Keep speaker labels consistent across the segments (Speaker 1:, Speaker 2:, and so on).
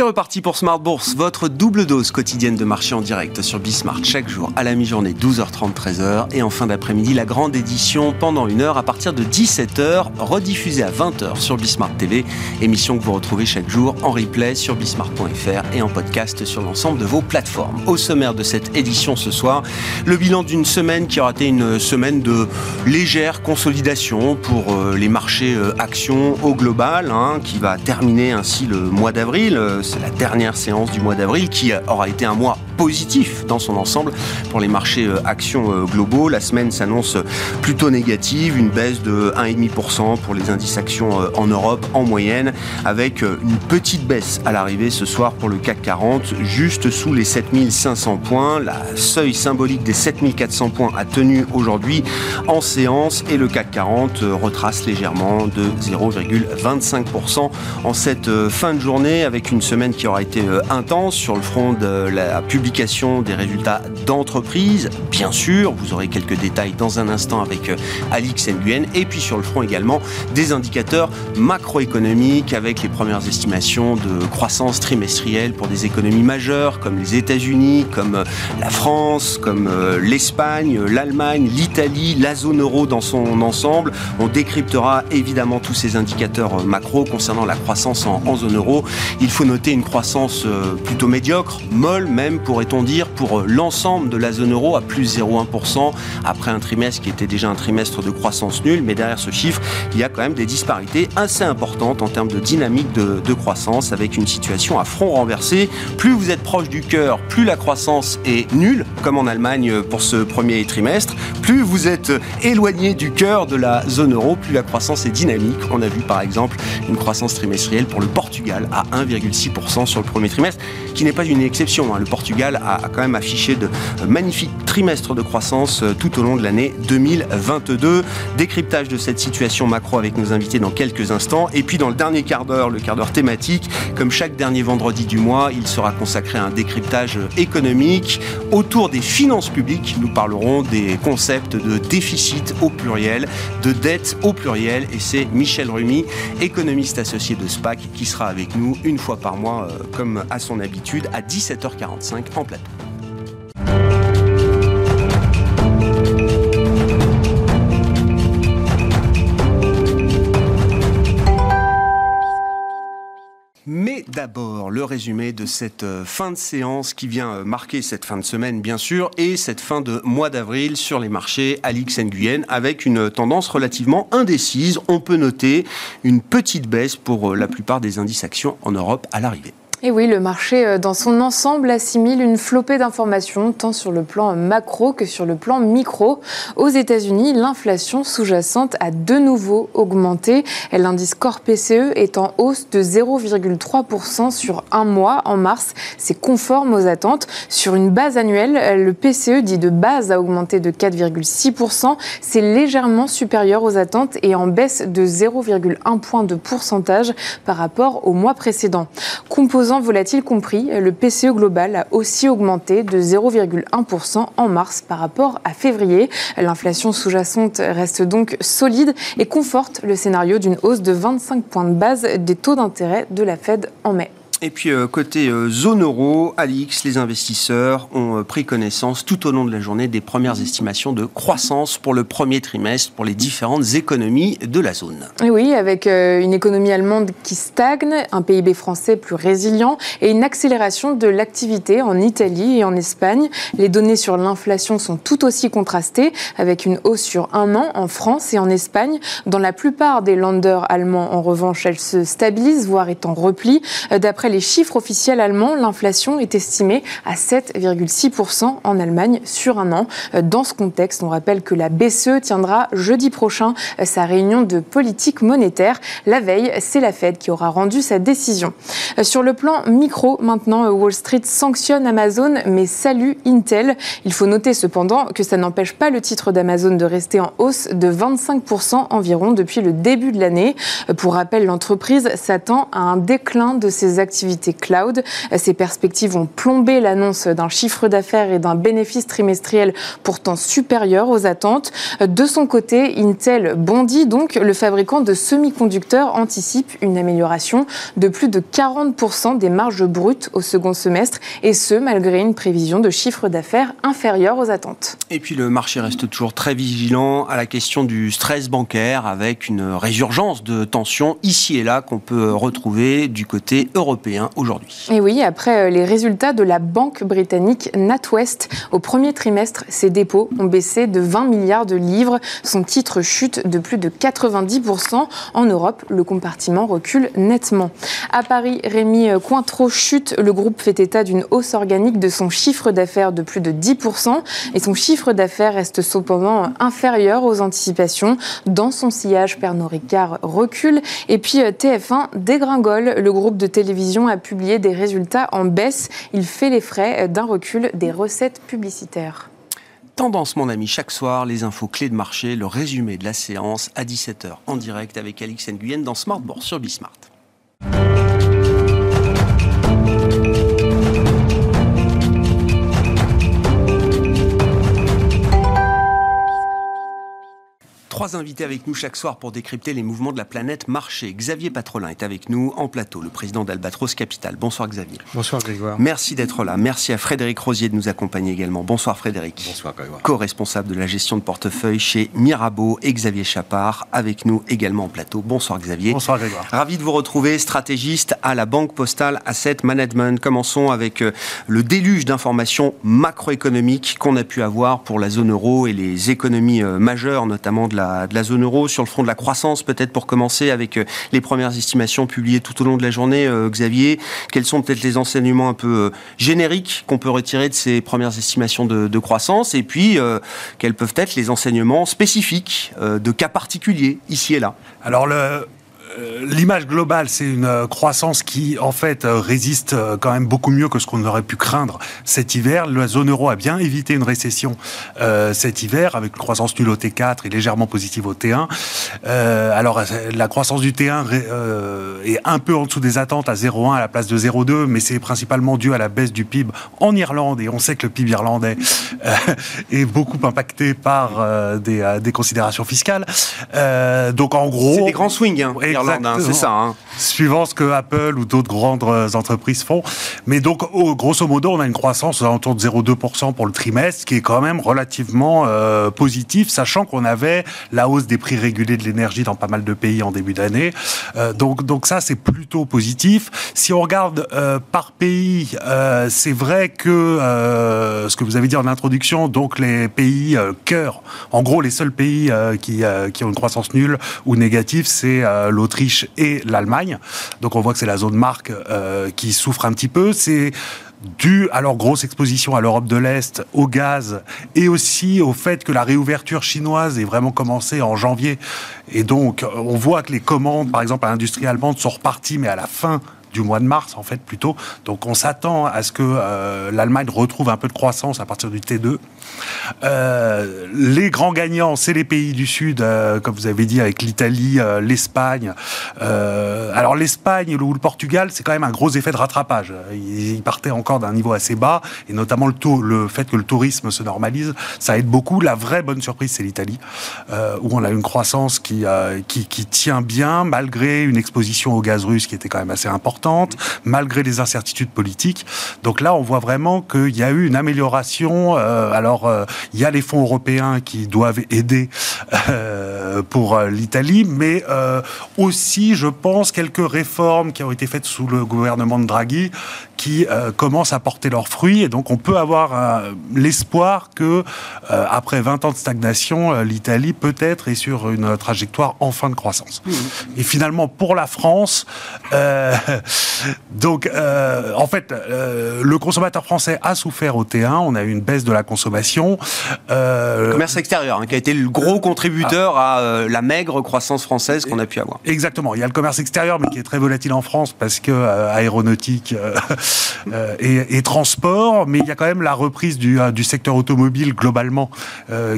Speaker 1: C'est reparti pour Smart Bourse, votre double dose quotidienne de marché en direct sur Bismart chaque jour à la mi-journée 12h30 13h et en fin d'après-midi la grande édition pendant une heure à partir de 17h rediffusée à 20h sur Bismart TV, émission que vous retrouvez chaque jour en replay sur bismart.fr et en podcast sur l'ensemble de vos plateformes. Au sommaire de cette édition ce soir, le bilan d'une semaine qui aura été une semaine de légère consolidation pour euh, les marchés euh, actions au global, hein, qui va terminer ainsi le mois d'avril c'est la dernière séance du mois d'avril qui aura été un mois positif dans son ensemble pour les marchés euh, actions euh, globaux. La semaine s'annonce plutôt négative, une baisse de 1,5% pour les indices actions euh, en Europe en moyenne, avec une petite baisse à l'arrivée ce soir pour le CAC 40, juste sous les 7500 points. La seuil symbolique des 7400 points a tenu aujourd'hui en séance et le CAC 40 retrace légèrement de 0,25% en cette fin de journée avec une semaine qui aura été intense sur le front de la publication des résultats d'entreprise. Bien sûr, vous aurez quelques détails dans un instant avec euh, Alix Nguyen. Et puis sur le front également des indicateurs macroéconomiques avec les premières estimations de croissance trimestrielle pour des économies majeures comme les États-Unis, comme euh, la France, comme euh, l'Espagne, l'Allemagne, l'Italie, la zone euro dans son ensemble. On décryptera évidemment tous ces indicateurs macro concernant la croissance en, en zone euro. Il faut noter une croissance plutôt médiocre, molle même pour pourrait-on dire, pour l'ensemble de la zone euro à plus 0,1% après un trimestre qui était déjà un trimestre de croissance nulle. Mais derrière ce chiffre, il y a quand même des disparités assez importantes en termes de dynamique de, de croissance avec une situation à front renversé. Plus vous êtes proche du cœur, plus la croissance est nulle, comme en Allemagne pour ce premier trimestre. Plus vous êtes éloigné du cœur de la zone euro, plus la croissance est dynamique. On a vu par exemple une croissance trimestrielle pour le Portugal à 1,6% sur le premier trimestre, qui n'est pas une exception. Hein. Le Portugal a, quand même affiché de magnifiques trimestres de croissance euh, tout au long de l'année 2022. Décryptage de cette situation macro avec nos invités dans quelques instants. Et puis dans le dernier quart d'heure, le quart d'heure thématique, comme chaque dernier vendredi du mois, il sera consacré à un décryptage économique autour des finances publiques. Nous parlerons des concepts de déficit au pluriel, de dette au pluriel. Et c'est Michel Rumi, économiste associé de SPAC, qui sera avec nous une fois par mois, euh, comme à son habitude, à 17h45 en plateau. D'abord, le résumé de cette euh, fin de séance qui vient euh, marquer cette fin de semaine, bien sûr, et cette fin de mois d'avril sur les marchés Alix Nguyen, avec une tendance relativement indécise. On peut noter une petite baisse pour euh, la plupart des indices actions en Europe à l'arrivée.
Speaker 2: Et oui, le marché euh, dans son ensemble assimile une flopée d'informations, tant sur le plan macro que sur le plan micro. Aux États-Unis, l'inflation sous-jacente a de nouveau augmenté. L'indice Core PCE est en hausse de 0,3% sur un mois en mars. C'est conforme aux attentes. Sur une base annuelle, le PCE dit de base a augmenté de 4,6%. C'est légèrement supérieur aux attentes et en baisse de 0,1 point de pourcentage par rapport au mois précédent. Composant volatile compris, le PCE global a aussi augmenté de 0,1% en mars par rapport à février. L'inflation sous-jacente reste donc solide et conforte le scénario d'une hausse de 25 points de base des taux d'intérêt de la Fed en mai.
Speaker 1: Et puis euh, côté euh, zone euro, Alix, les investisseurs ont euh, pris connaissance tout au long de la journée des premières estimations de croissance pour le premier trimestre pour les différentes économies de la zone.
Speaker 2: Oui, avec une économie allemande qui stagne, un PIB français plus résilient et une accélération de l'activité en Italie et en Espagne. Les données sur l'inflation sont tout aussi contrastées, avec une hausse sur un an en France et en Espagne. Dans la plupart des landers allemands, en revanche, elle se stabilise, voire est en repli. D'après les chiffres officiels allemands, l'inflation est estimée à 7,6% en Allemagne sur un an. Dans ce contexte, on rappelle que la BCE tiendra jeudi prochain sa réunion de politique monétaire. La veille, c'est la Fed qui aura rendu sa décision. Sur le plan micro, maintenant, Wall Street sanctionne Amazon mais salue Intel. Il faut noter cependant que ça n'empêche pas le titre d'Amazon de rester en hausse de 25% environ depuis le début de l'année. Pour rappel, l'entreprise s'attend à un déclin de ses activités cloud. Ces perspectives ont plombé l'annonce d'un chiffre d'affaires et d'un bénéfice trimestriel pourtant supérieur aux attentes. De son côté, Intel bondit donc. Le fabricant de semi-conducteurs anticipe une amélioration de plus de 40% des marges brutes au second semestre, et ce, malgré une prévision de chiffre d'affaires inférieur aux attentes.
Speaker 1: Et puis le marché reste toujours très vigilant à la question du stress bancaire, avec une résurgence de tensions ici et là qu'on peut retrouver du côté européen aujourd'hui.
Speaker 2: Et oui, après euh, les résultats de la banque britannique NatWest, au premier trimestre, ses dépôts ont baissé de 20 milliards de livres. Son titre chute de plus de 90%. En Europe, le compartiment recule nettement. À Paris, Rémi Cointreau chute. Le groupe fait état d'une hausse organique de son chiffre d'affaires de plus de 10%. Et son chiffre d'affaires reste cependant inférieur aux anticipations. Dans son sillage, Pernod Ricard recule. Et puis euh, TF1 dégringole. Le groupe de télévision a publié des résultats en baisse. Il fait les frais d'un recul des recettes publicitaires.
Speaker 1: Tendance, mon ami, chaque soir, les infos clés de marché, le résumé de la séance à 17h en direct avec Alix Nguyen dans Smart Bourse sur Bismart. Trois invités avec nous chaque soir pour décrypter les mouvements de la planète marché. Xavier Patrolin est avec nous en plateau, le président d'Albatros Capital. Bonsoir Xavier.
Speaker 3: Bonsoir Grégoire.
Speaker 1: Merci d'être là. Merci à Frédéric Rosier de nous accompagner également. Bonsoir Frédéric.
Speaker 3: Bonsoir Grégoire.
Speaker 1: Co-responsable de la gestion de portefeuille chez Mirabeau et Xavier Chapard avec nous également en plateau. Bonsoir Xavier.
Speaker 3: Bonsoir Grégoire.
Speaker 1: Ravi de vous retrouver, stratégiste à la Banque Postale Asset Management. Commençons avec euh, le déluge d'informations macroéconomiques qu'on a pu avoir pour la zone euro et les économies euh, majeures, notamment de la, de la zone euro sur le front de la croissance, peut-être pour commencer avec euh, les premières estimations publiées tout au long de la journée. Euh, Xavier, quels sont peut-être les enseignements un peu euh, génériques qu'on peut retirer de ces premières estimations de, croissance? Et puis, quels peuvent être les enseignements spécifiques de cas particuliers ici et là?
Speaker 3: Alors, le, l'image globale, c'est une euh, croissance qui, en fait, euh, résiste quand même beaucoup mieux que ce qu'on aurait pu craindre cet hiver. La zone euro a bien évité une récession cet hiver, avec une croissance nulle au T4 et légèrement positive au T1. alors, la croissance du T1 est un peu en dessous des attentes à 0,1 à la place de 0,2, mais c'est principalement dû à la baisse du PIB en Irlande, et on sait que le PIB irlandais est beaucoup impacté par des, des, considérations fiscales.
Speaker 1: donc, en gros... C'est des grands swings, hein.
Speaker 3: Hein, c'est ça. Hein. Suivant ce que Apple ou d'autres grandes euh, entreprises font. Mais donc, grosso modo, on a une croissance autour de 0,2% pour le trimestre, qui est quand même relativement euh, positif, sachant qu'on avait la hausse des prix régulés de l'énergie dans pas mal de pays en début d'année. Euh, donc, donc ça, c'est plutôt positif. Si on regarde par pays, c'est vrai que ce que vous avez dit en introduction, donc les pays cœur, en gros, les seuls pays qui, qui ont une croissance nulle ou négative, c'est l'autre l'Autriche et l'Allemagne. Donc on voit que c'est la zone marque euh, qui souffre un petit peu. C'est dû à leur grosse exposition à l'Europe de l'Est, au gaz, et aussi au fait que la réouverture chinoise est vraiment commencée en janvier. Et donc, on voit que les commandes, par exemple, à l'industrie allemande sont reparties, mais à la fin du mois de mars, en fait, plutôt. Donc, on s'attend à ce que euh, l'Allemagne retrouve un peu de croissance à partir du T2. Euh, les grands gagnants, c'est les pays du Sud, euh, comme vous avez dit, avec l'Italie, l'Espagne. alors l'Espagne ou le Portugal, c'est quand même un gros effet de rattrapage. Ils, partaient encore d'un niveau assez bas, et notamment le, taux, le fait que le tourisme se normalise, ça aide beaucoup. La vraie bonne surprise, c'est l'Italie, où on a une croissance qui, qui, tient bien, malgré une exposition au gaz russe qui était quand même assez importante, malgré les incertitudes politiques. Donc là, on voit vraiment qu'il y a eu une amélioration. alors euh, il y a les fonds européens qui doivent aider euh, pour euh, l'Italie, mais aussi, je pense, quelques réformes qui ont été faites sous le gouvernement de Draghi qui commencent à porter leurs fruits. Et donc, on peut avoir l'espoir que, après 20 ans de stagnation, l'Italie peut-être est sur une trajectoire enfin de croissance. Mmh. Et finalement, pour la France, donc, en fait, le consommateur français a souffert au T1. On a eu une baisse de la consommation
Speaker 1: euh, le commerce extérieur, hein, qui a été le gros contributeur à euh, la maigre croissance française qu'on a pu avoir.
Speaker 3: Exactement. Il y a le commerce extérieur, mais qui est très volatile en France parce que euh, aéronautique et, transport. Mais il y a quand même la reprise du, du secteur automobile globalement,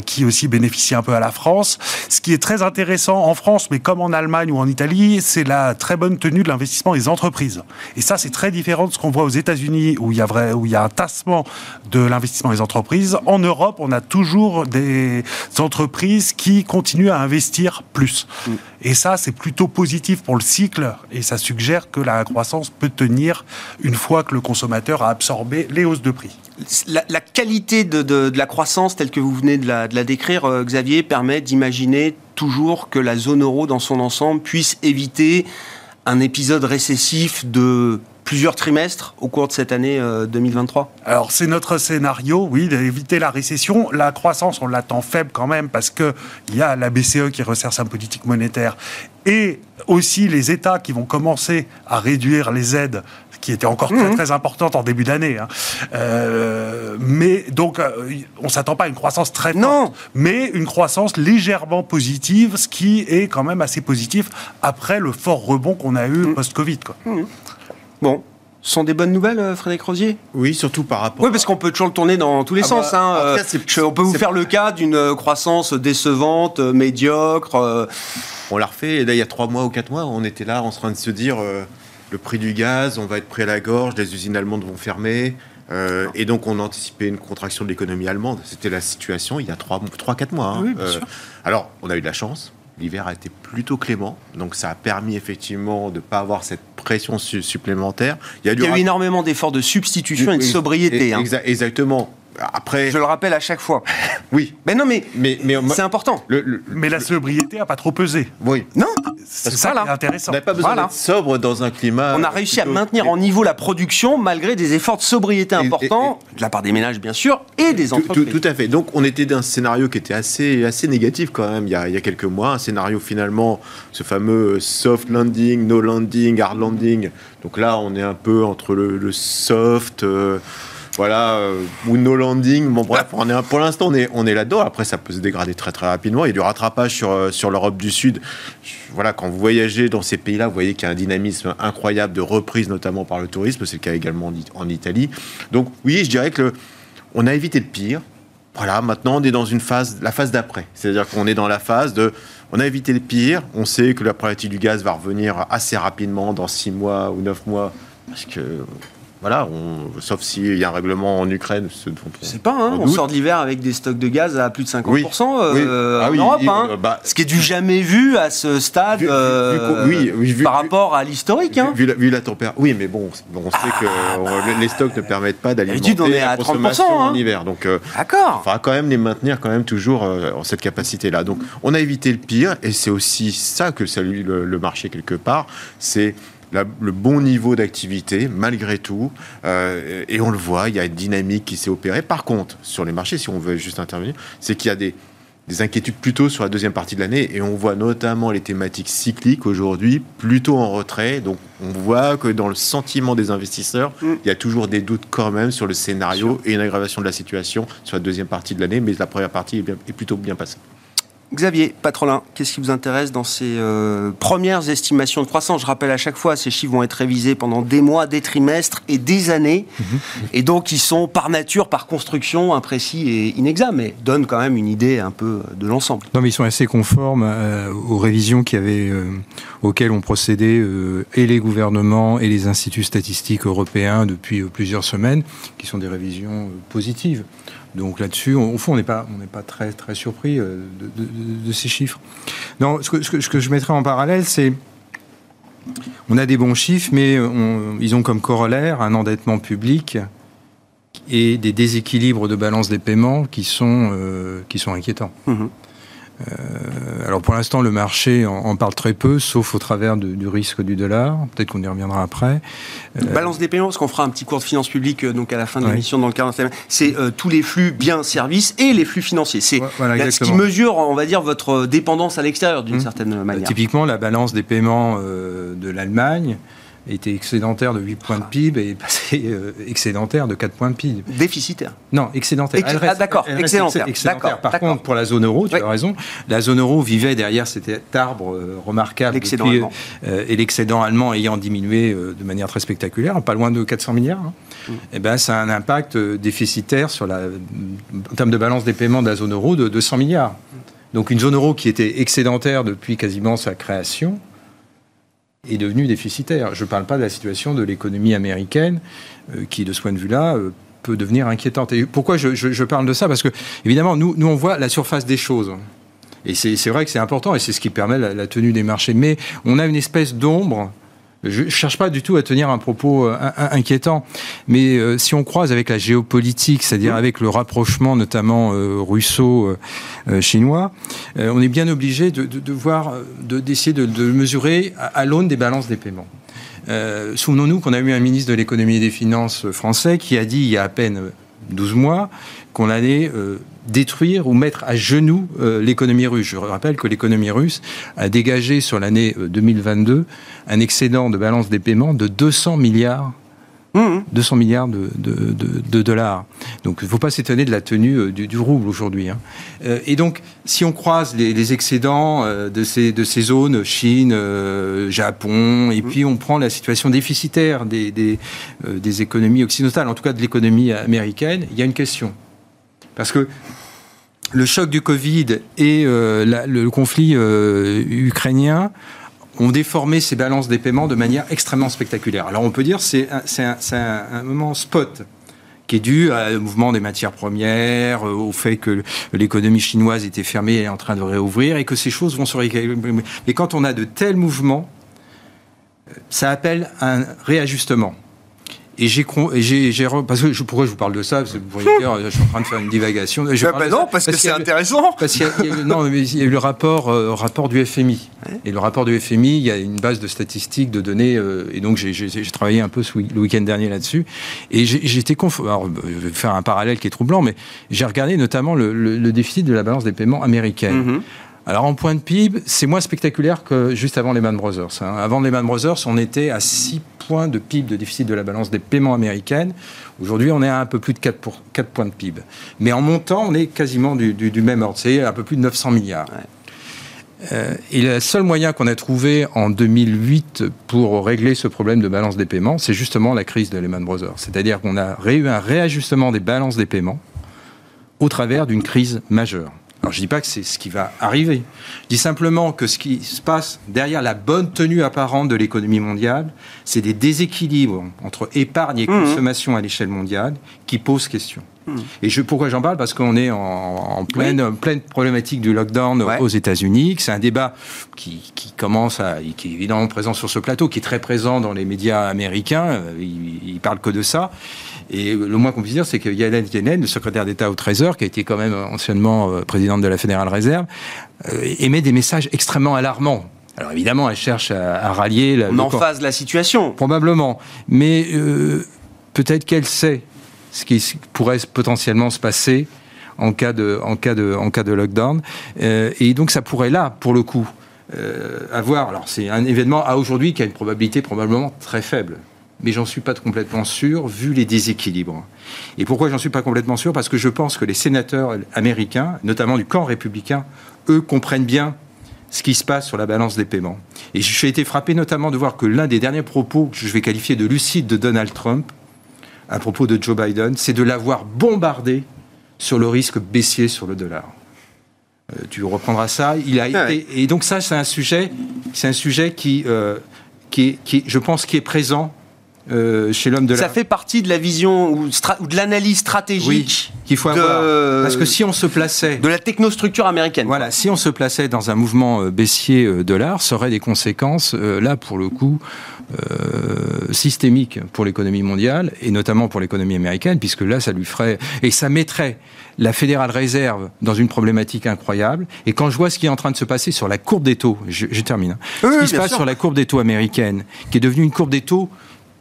Speaker 3: qui aussi bénéficie un peu à la France. Ce qui est très intéressant en France, mais comme en Allemagne ou en Italie, c'est la très bonne tenue de l'investissement des entreprises entreprises. Et ça, c'est très différent de ce qu'on voit aux États-Unis, où il y a vrai, où il y a un tassement de l'investissement des entreprises. En Europe, on a toujours des entreprises qui continuent à investir plus. Mm. Et ça, c'est plutôt positif pour le cycle, et ça suggère que la croissance peut tenir une fois que le consommateur a absorbé les hausses de prix.
Speaker 1: La, qualité de, la croissance telle que vous venez de la, de la décrire, euh, Xavier, permet d'imaginer toujours que la zone euro dans son ensemble puisse éviter un épisode récessif de plusieurs trimestres au cours de cette année 2023 euh,
Speaker 3: Alors c'est notre scénario, oui, d'éviter la récession. La croissance, on l'attend faible quand même parce qu'il y a la BCE qui resserre sa politique monétaire et aussi les États qui vont commencer à réduire les aides qui étaient encore très, mhm. très importantes en début d'année. Hein. Euh, mais donc, euh, on ne s'attend pas à une croissance très forte, non. mais une croissance légèrement positive, ce qui est quand même assez positif après le fort rebond qu'on a eu mhm. post-Covid.
Speaker 1: Mhm. Bon, ce sont des bonnes nouvelles, euh, Frédéric Rosier?
Speaker 4: Oui, surtout par rapport.
Speaker 1: Oui, parce qu'on peut toujours le tourner dans tous les ah sens. Bah, hein. On peut vous faire le cas d'une croissance décevante, médiocre.
Speaker 4: On l'a refait, et là, il y a trois mois ou quatre mois, on était là en train de se dire le prix du gaz, on va être pris à la gorge, les usines allemandes vont fermer. et donc, on anticipait une contraction de l'économie allemande. C'était la situation il y a 3-4 mois. Hein. alors, on a eu de la chance l'hiver a été plutôt clément, donc ça a permis effectivement de ne pas avoir cette pression supplémentaire.
Speaker 1: Il y a, eu énormément d'efforts de substitution et de sobriété.
Speaker 4: Hein. Exactement.
Speaker 1: Après, je le rappelle à chaque fois.
Speaker 4: oui.
Speaker 1: Mais non, mais, mais, mais c'est important.
Speaker 3: mais la sobriété n'a pas trop pesé.
Speaker 1: Oui. Non.
Speaker 3: C'est ça, là. intéressant.
Speaker 4: On n'a pas besoin d'être sobre dans un climat.
Speaker 1: On a réussi à maintenir en niveau la production malgré des efforts de sobriété importants de la part des ménages bien sûr et des entreprises.
Speaker 4: Tout, à fait. Donc on était dans un scénario qui était assez assez négatif quand même il y a, il y a quelques mois, un scénario finalement ce fameux soft landing, no landing, hard landing. Donc là on est un peu entre le, soft. Euh, voilà, euh, ou no landing. Bon, bref, pour l'instant, on est, on est là-dedans. Après, ça peut se dégrader très très rapidement. Il y a du rattrapage sur, euh, sur l'Europe du Sud. Voilà, quand vous voyagez dans ces pays-là, vous voyez qu'il y a un dynamisme incroyable de reprise, notamment par le tourisme. C'est le cas également en, Italie. Donc, oui, je dirais que on a évité le pire. Voilà, maintenant on est dans une phase, la phase d'après. C'est-à-dire qu'on est dans la phase de, on a évité le pire. On sait que la problématique du gaz va revenir assez rapidement dans 6 mois ou 9 mois parce que voilà, on, sauf s'il y a un règlement en Ukraine.
Speaker 1: Ce dont on, sais pas, hein, on, sort de l'hiver avec des stocks de gaz à plus de 50% euh, ah en Europe. Hein. Euh, bah, ce qui est du jamais vu à ce stade euh, par rapport à l'historique. Hein.
Speaker 4: Vu, la, température. Oui, mais bon, on sait que les stocks ne permettent pas d'alimenter la consommation en hiver. Donc,
Speaker 1: D'accord.
Speaker 4: il faudra quand même les maintenir quand même toujours en cette capacité-là. Donc, on a évité le pire et c'est aussi ça que salue le marché quelque part. C'est le bon niveau d'activité, malgré tout. Euh, et on le voit, il y a une dynamique qui s'est opérée. Par contre, sur les marchés, si on veut juste intervenir, c'est qu'il y a des, inquiétudes plutôt sur la deuxième partie de l'année. Et on voit notamment les thématiques cycliques aujourd'hui plutôt en retrait. Donc on voit que dans le sentiment des investisseurs, mm. il y a toujours des doutes quand même sur le scénario et une aggravation de la situation sur la deuxième partie de l'année. Mais la première partie est, est plutôt bien passée.
Speaker 1: Xavier Patrolin, qu'est-ce qui vous intéresse dans ces euh, premières estimations de croissance? Je rappelle à chaque fois, ces chiffres vont être révisés pendant des mois, des trimestres et des années. Mhm. Et donc, ils sont par nature, par construction, imprécis et inexacts, mais donnent quand même une idée un peu de l'ensemble.
Speaker 5: Non, mais ils sont assez conformes euh, aux révisions qui avaient, euh, auxquelles ont procédé et les gouvernements et les instituts statistiques européens depuis plusieurs semaines, qui sont des révisions positives. Donc là-dessus, au fond, on n'est pas, très, surpris euh, de, ces chiffres. Non, ce que, je mettrais en parallèle, c'est on a des bons chiffres, mais ils ont comme corollaire un endettement public et des déséquilibres de balance des paiements qui sont, euh, inquiétants. Mmh. Euh, alors pour l'instant, le marché en, parle très peu, sauf au travers du risque du dollar. Peut-être qu'on y reviendra après.
Speaker 1: Euh, Balance des paiements, parce qu'on fera un petit cours de finances publiques euh, donc à la fin de l'émission dans le cadre c'est tous les flux biens, services et les flux financiers. C'est ce qui mesure, on va dire, votre dépendance à l'extérieur d'une mmh. certaine manière.
Speaker 5: typiquement, la balance des paiements de l'Allemagne était excédentaire de 8 points de PIB et est passé euh, excédentaire de 4 points de PIB.
Speaker 1: Déficitaire
Speaker 5: Non, excédentaire.
Speaker 1: ah, d'accord, excédentaire. excédentaire.
Speaker 5: Par contre, pour la zone euro, tu as raison, la zone euro vivait derrière cet arbre euh, remarquable.
Speaker 1: L'excédent allemand.
Speaker 5: Euh, et l'excédent allemand ayant diminué de manière très spectaculaire, pas loin de 400 milliards. Hein. Mm. Et eh ben, ça a un impact déficitaire sur la, en termes de balance des paiements de la zone euro de 200 milliards. Donc une zone euro qui était excédentaire depuis quasiment sa création, est devenu déficitaire. Je ne parle pas de la situation de l'économie américaine, euh, qui, de ce point de vue-là, euh, peut devenir inquiétante. Et pourquoi je, parle de ça? Parce que, évidemment, nous, nous, on voit la surface des choses. Et c'est vrai que c'est important, et c'est ce qui permet la, tenue des marchés. Mais on a une espèce d'ombre je ne cherche pas du tout à tenir un propos euh, inquiétant, mais euh, si on croise avec la géopolitique, c'est-à-dire avec le rapprochement notamment euh, russo-chinois, on est bien obligé de, de, voir, d'essayer de, de, mesurer à, l'aune des balances des paiements. Souvenons-nous qu'on a eu un ministre de l'économie et des finances français qui a dit il y a à peine 12 mois qu'on allait détruire ou mettre à genoux euh, l'économie russe. Je rappelle que l'économie russe a dégagé sur l'année 2022 euh, un excédent de balance des paiements de 200 milliards 200 mmh. milliards de, de, dollars. Donc il ne faut pas s'étonner de la tenue euh, du, rouble aujourd'hui. Hein. et donc, si on croise les, excédents de, ces, de ces zones, Chine, Japon, et mmh. puis on prend la situation déficitaire des, des, des économies occidentales, en tout cas de l'économie américaine, il y a une question. Parce que le choc du Covid et euh, le conflit euh, ukrainien ont déformé ces balances des paiements de manière extrêmement spectaculaire. Alors on peut dire que c'est un, moment spot qui est dû au mouvement des matières premières, euh, au fait que l'économie chinoise était fermée et en train de réouvrir, et que ces choses vont se rééquilibrer. Mais quand on a de tels mouvements, ça appelle un réajustement. Et j'ai, parce que je, pourquoi je vous parle de ça? Parce que vous voyez je suis en train de faire une divagation.
Speaker 1: Je bah, bah non, parce, que c'est intéressant.
Speaker 5: Parce qu'il y a, non, mais il y a eu le rapport, euh, rapport du FMI. Et le rapport du FMI, il y a une base de statistiques, de données, euh, et donc j'ai, travaillé un peu ce, le week-end dernier là-dessus. Et j'étais conf... Alors, je vais faire un parallèle qui est troublant, mais j'ai regardé notamment le, le, déficit de la balance des paiements américaine. Mm-hmm. Alors en point de PIB, c'est moins spectaculaire que juste avant Lehman Brothers. Hein. Avant Lehman Brothers, on était à 6 points de PIB de déficit de la balance des paiements américaines. Aujourd'hui, on est à un peu plus de 4, pour, 4 points de PIB. Mais en montant, on est quasiment du, même ordre. C'est un peu plus de 900 milliards. Euh, et le seul moyen qu'on a trouvé en 2008 pour régler ce problème de balance des paiements, c'est justement la crise de Lehman Brothers. C'est-à-dire qu'on a eu un réajustement des balances des paiements au travers d'une crise majeure. Alors je ne dis pas que c'est ce qui va arriver. Je dis simplement que ce qui se passe derrière la bonne tenue apparente de l'économie mondiale, c'est des déséquilibres entre épargne et mmh. consommation à l'échelle mondiale qui posent question. Mmh. Et je, pourquoi j'en parle? Parce qu'on est en, pleine, pleine problématique du lockdown aux États-Unis. C'est un débat qui, commence à, qui est évidemment présent sur ce plateau, qui est très présent dans les médias américains. Ils, ne parlent que de ça. Et le moins qu'on puisse dire, c'est que Yellen Yellen, le secrétaire d'État au Trésor, qui a été quand même anciennement euh, présidente de la Fédérale Réserve, euh, émet des messages extrêmement alarmants. Alors évidemment, elle cherche à, rallier...
Speaker 1: La, On en phase la situation.
Speaker 5: Probablement. Mais euh, peut-être qu'elle sait ce qui pourrait potentiellement se passer en cas de, lockdown. et donc ça pourrait là, pour le coup, avoir... Alors c'est un événement à aujourd'hui qui a une probabilité probablement très faible mais j'en suis pas complètement sûr vu les déséquilibres. Et pourquoi j'en suis pas complètement sûr? Parce que je pense que les sénateurs américains, notamment du camp républicain, eux comprennent bien ce qui se passe sur la balance des paiements. Et j'ai été frappé notamment de voir que l'un des derniers propos que je vais qualifier de lucide de Donald Trump, à propos de Joe Biden, c'est de l'avoir bombardé sur le risque baissier sur le dollar. Euh, tu reprendras ça. Il a ah été, et donc ça, c'est un sujet, c'est un sujet qui, euh, qui, qui, je pense, qui est présent euh, chez l'homme de
Speaker 1: Ça fait partie de la vision ou, de l'analyse stratégique
Speaker 5: qu'il faut avoir. Parce que si on se plaçait
Speaker 1: de la technostructure américaine.
Speaker 5: Voilà, si on se plaçait dans un mouvement euh, baissier euh, dollar, ça aurait des conséquences là pour le coup systémiques pour l'économie mondiale et notamment pour l'économie américaine, puisque là ça lui ferait et ça mettrait la Fédérale Réserve dans une problématique incroyable. Et quand je vois ce qui est en train de se passer sur la courbe des taux, je, termine. Hein. ce qui se passe sur la courbe des taux américaine, qui est devenue une courbe des taux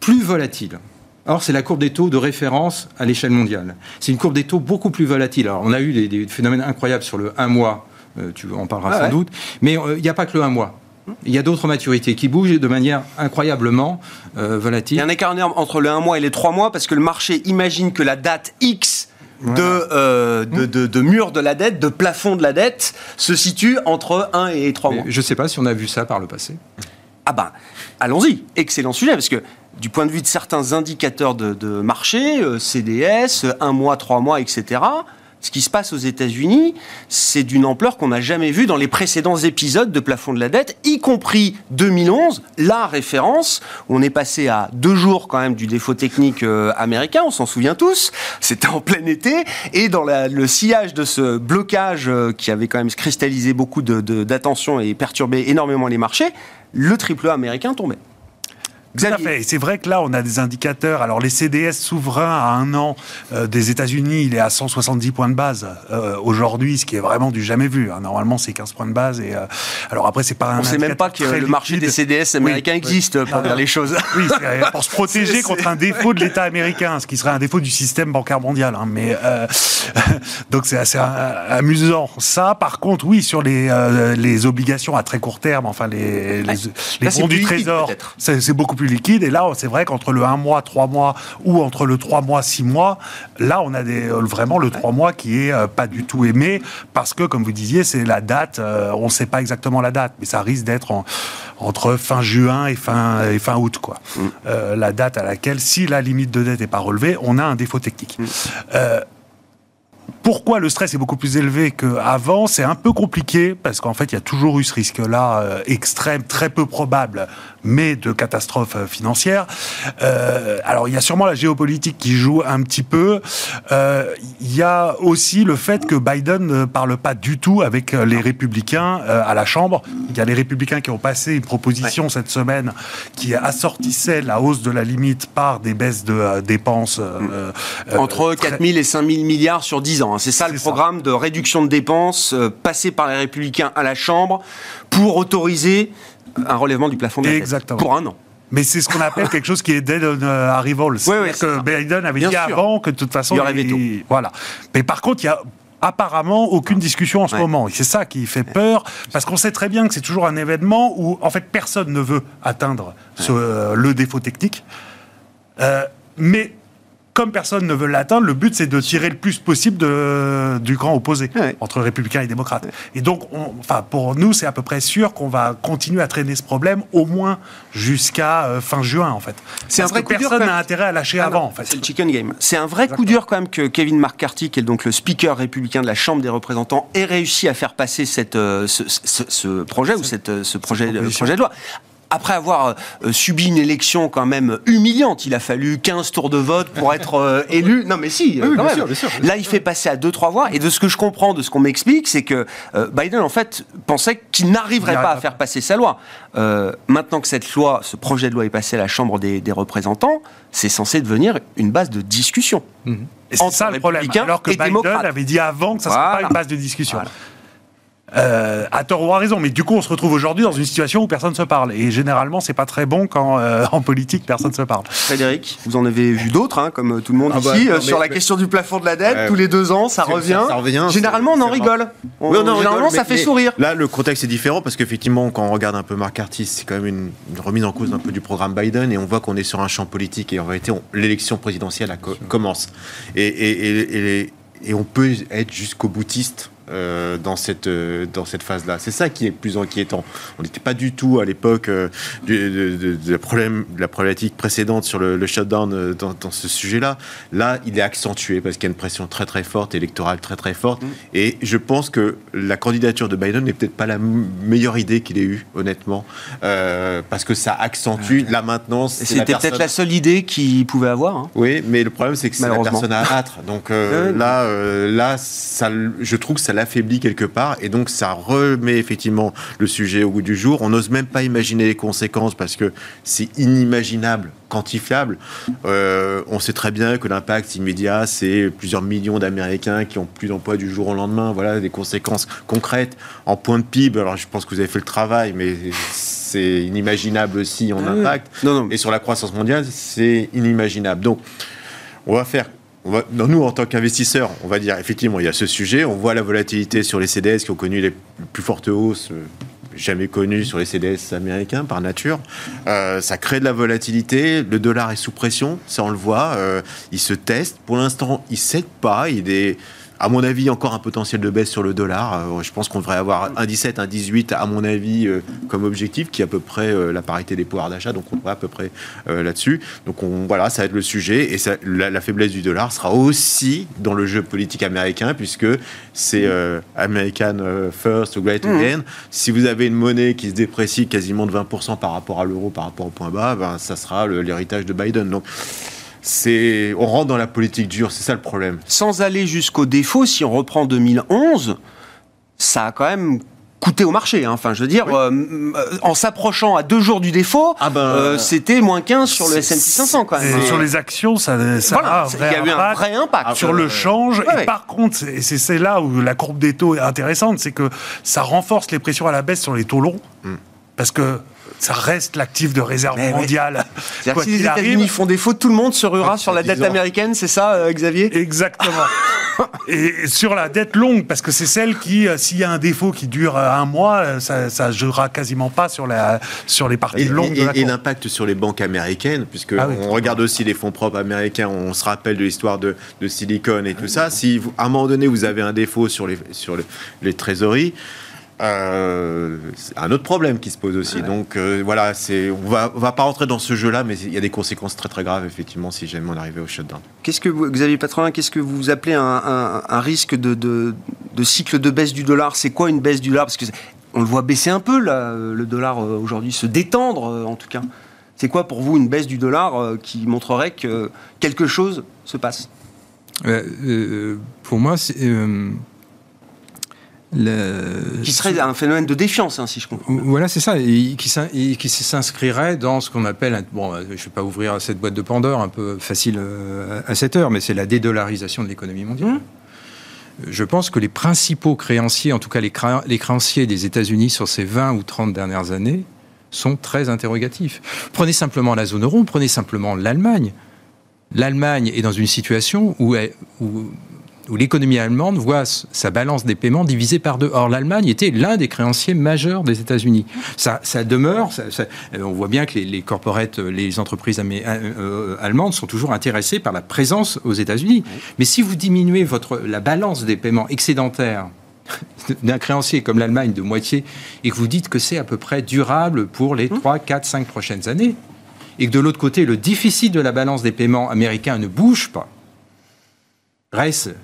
Speaker 5: plus volatile. Or, c'est la courbe des taux de référence à l'échelle mondiale. C'est une courbe des taux beaucoup plus volatile. Alors, on a eu des, phénomènes incroyables sur le 1 mois, euh, tu en parleras ah sans doute, mais euh, il n'y a pas que le 1 mois. Il y a d'autres maturités qui bougent de manière incroyablement euh, volatile.
Speaker 1: Il y a un écart énorme entre le 1 mois et les 3 mois parce que le marché imagine que la date X de, de, de, mur de la dette, de plafond de la dette, se situe entre 1 et 3 mois.
Speaker 5: Je ne sais pas si on a vu ça par le passé.
Speaker 1: Ah ben, allons-y. Excellent sujet, parce que du point de vue de certains indicateurs de, marché, euh, CDS, un mois, trois mois, etc., ce qui se passe aux États-Unis, c'est d'une ampleur qu'on n'a jamais vue dans les précédents épisodes de plafond de la dette, y compris 2011, la référence, on est passé à deux jours quand même du défaut technique euh, américain, on s'en souvient tous, c'était en plein été, et dans le sillage de ce blocage euh, qui avait quand même cristallisé beaucoup d'attention et perturbé énormément les marchés, le triple A américain tombait.
Speaker 3: Tout à fait. C'est vrai que là, on a des indicateurs. Alors, les CDS souverains à un an euh, des États-Unis, il est à 170 points de base euh, aujourd'hui, ce qui est vraiment du jamais vu. Hein. Normalement, c'est 15 points de base. Et euh, alors après, c'est pas un.
Speaker 1: On ne sait même pas que le marché des CDS américains existe pour dire les choses.
Speaker 3: Oui, pour se protéger contre un défaut de l'État américain, ce qui serait un défaut du système bancaire mondial. Hein. Mais donc c'est assez amusant. Ça, par contre, oui, sur les les obligations à très court terme, enfin les les, les bons du trésor, c'est beaucoup plus liquide. Et là, c'est vrai qu'entre le 1 mois, 3 mois ou entre le 3 mois, 6 mois, là, on a des, euh, vraiment le 3 mois qui est euh, pas du tout aimé parce que, comme vous disiez, c'est la date, euh, on ne sait pas exactement la date, mais ça risque d'être entre fin juin et fin, et fin août, quoi. Mm. la date à laquelle, si la limite de dette n'est pas relevée, on a un défaut technique. Mm. Pourquoi le stress est beaucoup plus élevé qu'avant? C'est un peu compliqué parce qu'en fait, il y a toujours eu ce risque-là extrême, très peu probable mais de catastrophes euh, financières. Euh, alors il y a sûrement la géopolitique qui joue un petit peu. Euh, il y a aussi le fait que Biden ne parle pas du tout avec les républicains à la Chambre. Il y a les républicains qui ont passé une proposition cette semaine qui assortissait la hausse de la limite par des baisses de dépenses.
Speaker 1: Entre 4 000 et 5 000 milliards sur 10 ans. Hein. C'est ça le programme de réduction de dépenses passé par les républicains à la Chambre pour autoriser un relèvement du plafond de la Exactement. pour un an.
Speaker 3: Mais c'est ce qu'on appelle quelque chose qui est dead on arrival. Oui, oui, que Biden avait dit avant que de toute façon.
Speaker 1: Il y aurait veto.
Speaker 3: Voilà. Mais par contre, il y a apparemment aucune discussion en ce moment. Et c'est ça qui fait peur, parce qu'on sait très bien que c'est toujours un événement où, en fait, personne ne veut atteindre ce, le défaut technique. Euh, mais comme personne ne veut l'atteindre, le but c'est de tirer le plus possible de, du camp opposé entre républicains et démocrates. Et donc, enfin, pour nous, c'est à peu près sûr qu'on va continuer à traîner ce problème au moins jusqu'à euh, fin juin, en fait. C'est un vrai que personne n'a intérêt à lâcher ah avant. En fait.
Speaker 1: C'est le chicken game. C'est un vrai coup dur quand même que Kevin McCarthy, qui est donc le speaker républicain de la Chambre des représentants, ait réussi à faire passer cette, euh, ce, projet ou cette, ce projet, projet de loi après avoir euh, subi une élection quand même humiliante, il a fallu 15 tours de vote pour être euh, élu. Non mais si, euh, quand même. Là, il fait passer à deux trois voix. Et de ce que je comprends, de ce qu'on m'explique, c'est que Biden en fait pensait qu'il n'arriverait pas à faire passer sa loi. maintenant que cette loi, ce projet de loi est passé à la Chambre des, représentants, c'est censé devenir une base de discussion.
Speaker 3: Mhm. Et c'est ça le problème. Alors que Biden avait dit avant que ça ne serait pas une base de discussion. Euh, à tort ou à raison, mais du coup, on se retrouve aujourd'hui dans une situation où personne ne se parle. Et généralement, c'est pas très bon quand euh, en politique personne ne se parle.
Speaker 1: Frédéric, vous en avez vu d'autres, hein, comme tout le monde ah ici, bah, euh, sur la question du plafond de la dette. tous les deux ans, ça revient. Ça, revient. Généralement, on en rigole. généralement, ça fait sourire.
Speaker 4: Là, le contexte est différent parce qu'effectivement, quand on regarde un peu Mark Artis, c'est quand même une, remise en cause un peu du programme Biden et on voit qu'on est sur un champ politique et en réalité, l'élection présidentielle commence. Et, et, et, et on peut être jusqu'au boutiste euh, dans cette, euh, dans cette phase-là. C'est ça qui est plus inquiétant. On n'était pas du tout à l'époque euh, de, la, problème, la problématique précédente sur le, shutdown dans, dans, ce sujet-là. Là, il est accentué parce qu'il y a une pression très très forte, électorale très très forte. Mm. Et je pense que la candidature de Biden n'est peut-être pas la meilleure idée qu'il ait eue, honnêtement, parce que ça accentue la maintenance.
Speaker 1: C'était peut-être la seule idée qu'il pouvait avoir. Hein.
Speaker 4: Oui, mais le problème c'est que c'est la personne à abattre. Donc là, là, ça, je trouve que ça affaiblit quelque part, et donc ça remet effectivement le sujet au goût du jour. On n'ose même pas imaginer les conséquences parce que c'est inimaginable, quantifiable. Euh, on sait très bien que l'impact immédiat, c'est plusieurs millions d'Américains qui ont plus d'emploi du jour au lendemain. Voilà des conséquences concrètes en point de PIB. Alors je pense que vous avez fait le travail, mais c'est inimaginable aussi en ah impact. Non, non. Et sur la croissance mondiale, c'est inimaginable. Donc, on va faire nous, en tant qu'investisseurs, on va dire effectivement, il y a ce sujet. On voit la volatilité sur les CDS qui ont connu les plus fortes hausses euh, jamais connues sur les CDS américains par nature. Euh, ça crée de la volatilité. Le dollar est sous pression, ça on le voit. Euh, il se teste. Pour l'instant, il ne cède pas. Il est à mon avis, encore un potentiel de baisse sur le dollar. Euh, je pense qu'on devrait avoir un 17, un 18, à mon avis, euh, comme objectif, qui est à peu près euh, la parité des pouvoirs d'achat. Donc, on devrait à peu près là-dessus. Donc, on, voilà, ça va être le sujet. Et ça, la, faiblesse du dollar sera aussi dans le jeu politique américain, puisque c'est American First, Great mmh. Again. Si vous avez une monnaie qui se déprécie quasiment de 20% par rapport à l'euro, par rapport au point bas, ben, ça sera l'héritage de Biden. Donc, c'est on rentre dans la politique dure, c'est ça le problème.
Speaker 1: Sans aller jusqu'au défaut, si on reprend 2011, ça a quand même coûté au marché. Hein. Enfin, je veux dire, euh, en s'approchant à deux jours du défaut, ah ben, euh, c'était moins 15 sur le S&P 500 quand même.
Speaker 3: sur les actions, ça, ça
Speaker 1: a il y a eu un vrai impact
Speaker 3: sur le change. et par contre, c'est là où la courbe des taux est intéressante, c'est que ça renforce les pressions à la baisse sur les taux longs, hmm. parce que ça reste l'actif de réserve mondiale.
Speaker 1: si les États-Unis font défaut, tout le monde se ruera sur la dette américaine, c'est ça, euh, Xavier?
Speaker 3: Exactement. et sur la dette longue, parce que c'est celle qui, euh, s'il y a un défaut qui dure euh, un mois, ça, ne jouera quasiment pas sur, la, sur les parties longues.
Speaker 4: Et, l'impact sur les banques américaines, puisque ah on regarde aussi les fonds propres américains, on se rappelle de l'histoire de, de, Silicon et tout ça. Si à un moment donné vous avez un défaut sur les, sur les trésoreries, euh, un autre problème qui se pose aussi. Donc euh, voilà, c'est, on va, va pas rentrer dans ce jeu-là, mais il y a des conséquences très très graves effectivement si jamais on arrivait au shutdown.
Speaker 1: Qu'est-ce que vous, Xavier Patronin, qu'est-ce que vous appelez un, risque de, de, cycle de baisse du dollar? C'est quoi une baisse du dollar? Parce que on le voit baisser un peu là, le dollar euh, aujourd'hui, se détendre en tout cas. C'est quoi pour vous une baisse du dollar qui montrerait que quelque chose se passe?
Speaker 5: Pour moi, c'est
Speaker 1: qui serait un phénomène de défiance, hein, si je comprends.
Speaker 5: Voilà, c'est ça, et qui, s'inscrirait dans ce qu'on appelle, bon, je ne vais pas ouvrir cette boîte de Pandore, un peu facile euh, à cette heure, mais c'est la dédollarisation de l'économie mondiale. Mmh. Je pense que les principaux créanciers, en tout cas les, les créanciers des États-Unis sur ces 20 ou 30 dernières années, sont très interrogatifs. Prenez simplement la zone euro, prenez simplement l'Allemagne. L'Allemagne est dans une situation où, où où l'économie allemande voit sa balance des paiements divisée par deux. Or, l'Allemagne était l'un des créanciers majeurs des États-Unis. Ça, demeure, on voit bien que les, corporates, les entreprises euh, euh, allemandes sont toujours intéressées par la présence aux États-Unis. Mais si vous diminuez votre, la balance des paiements excédentaires d'un créancier comme l'Allemagne de moitié et que vous dites que c'est à peu près durable pour les 3, 4, 5 prochaines années, et que de l'autre côté, le déficit de la balance des paiements américains ne bouge pas, reste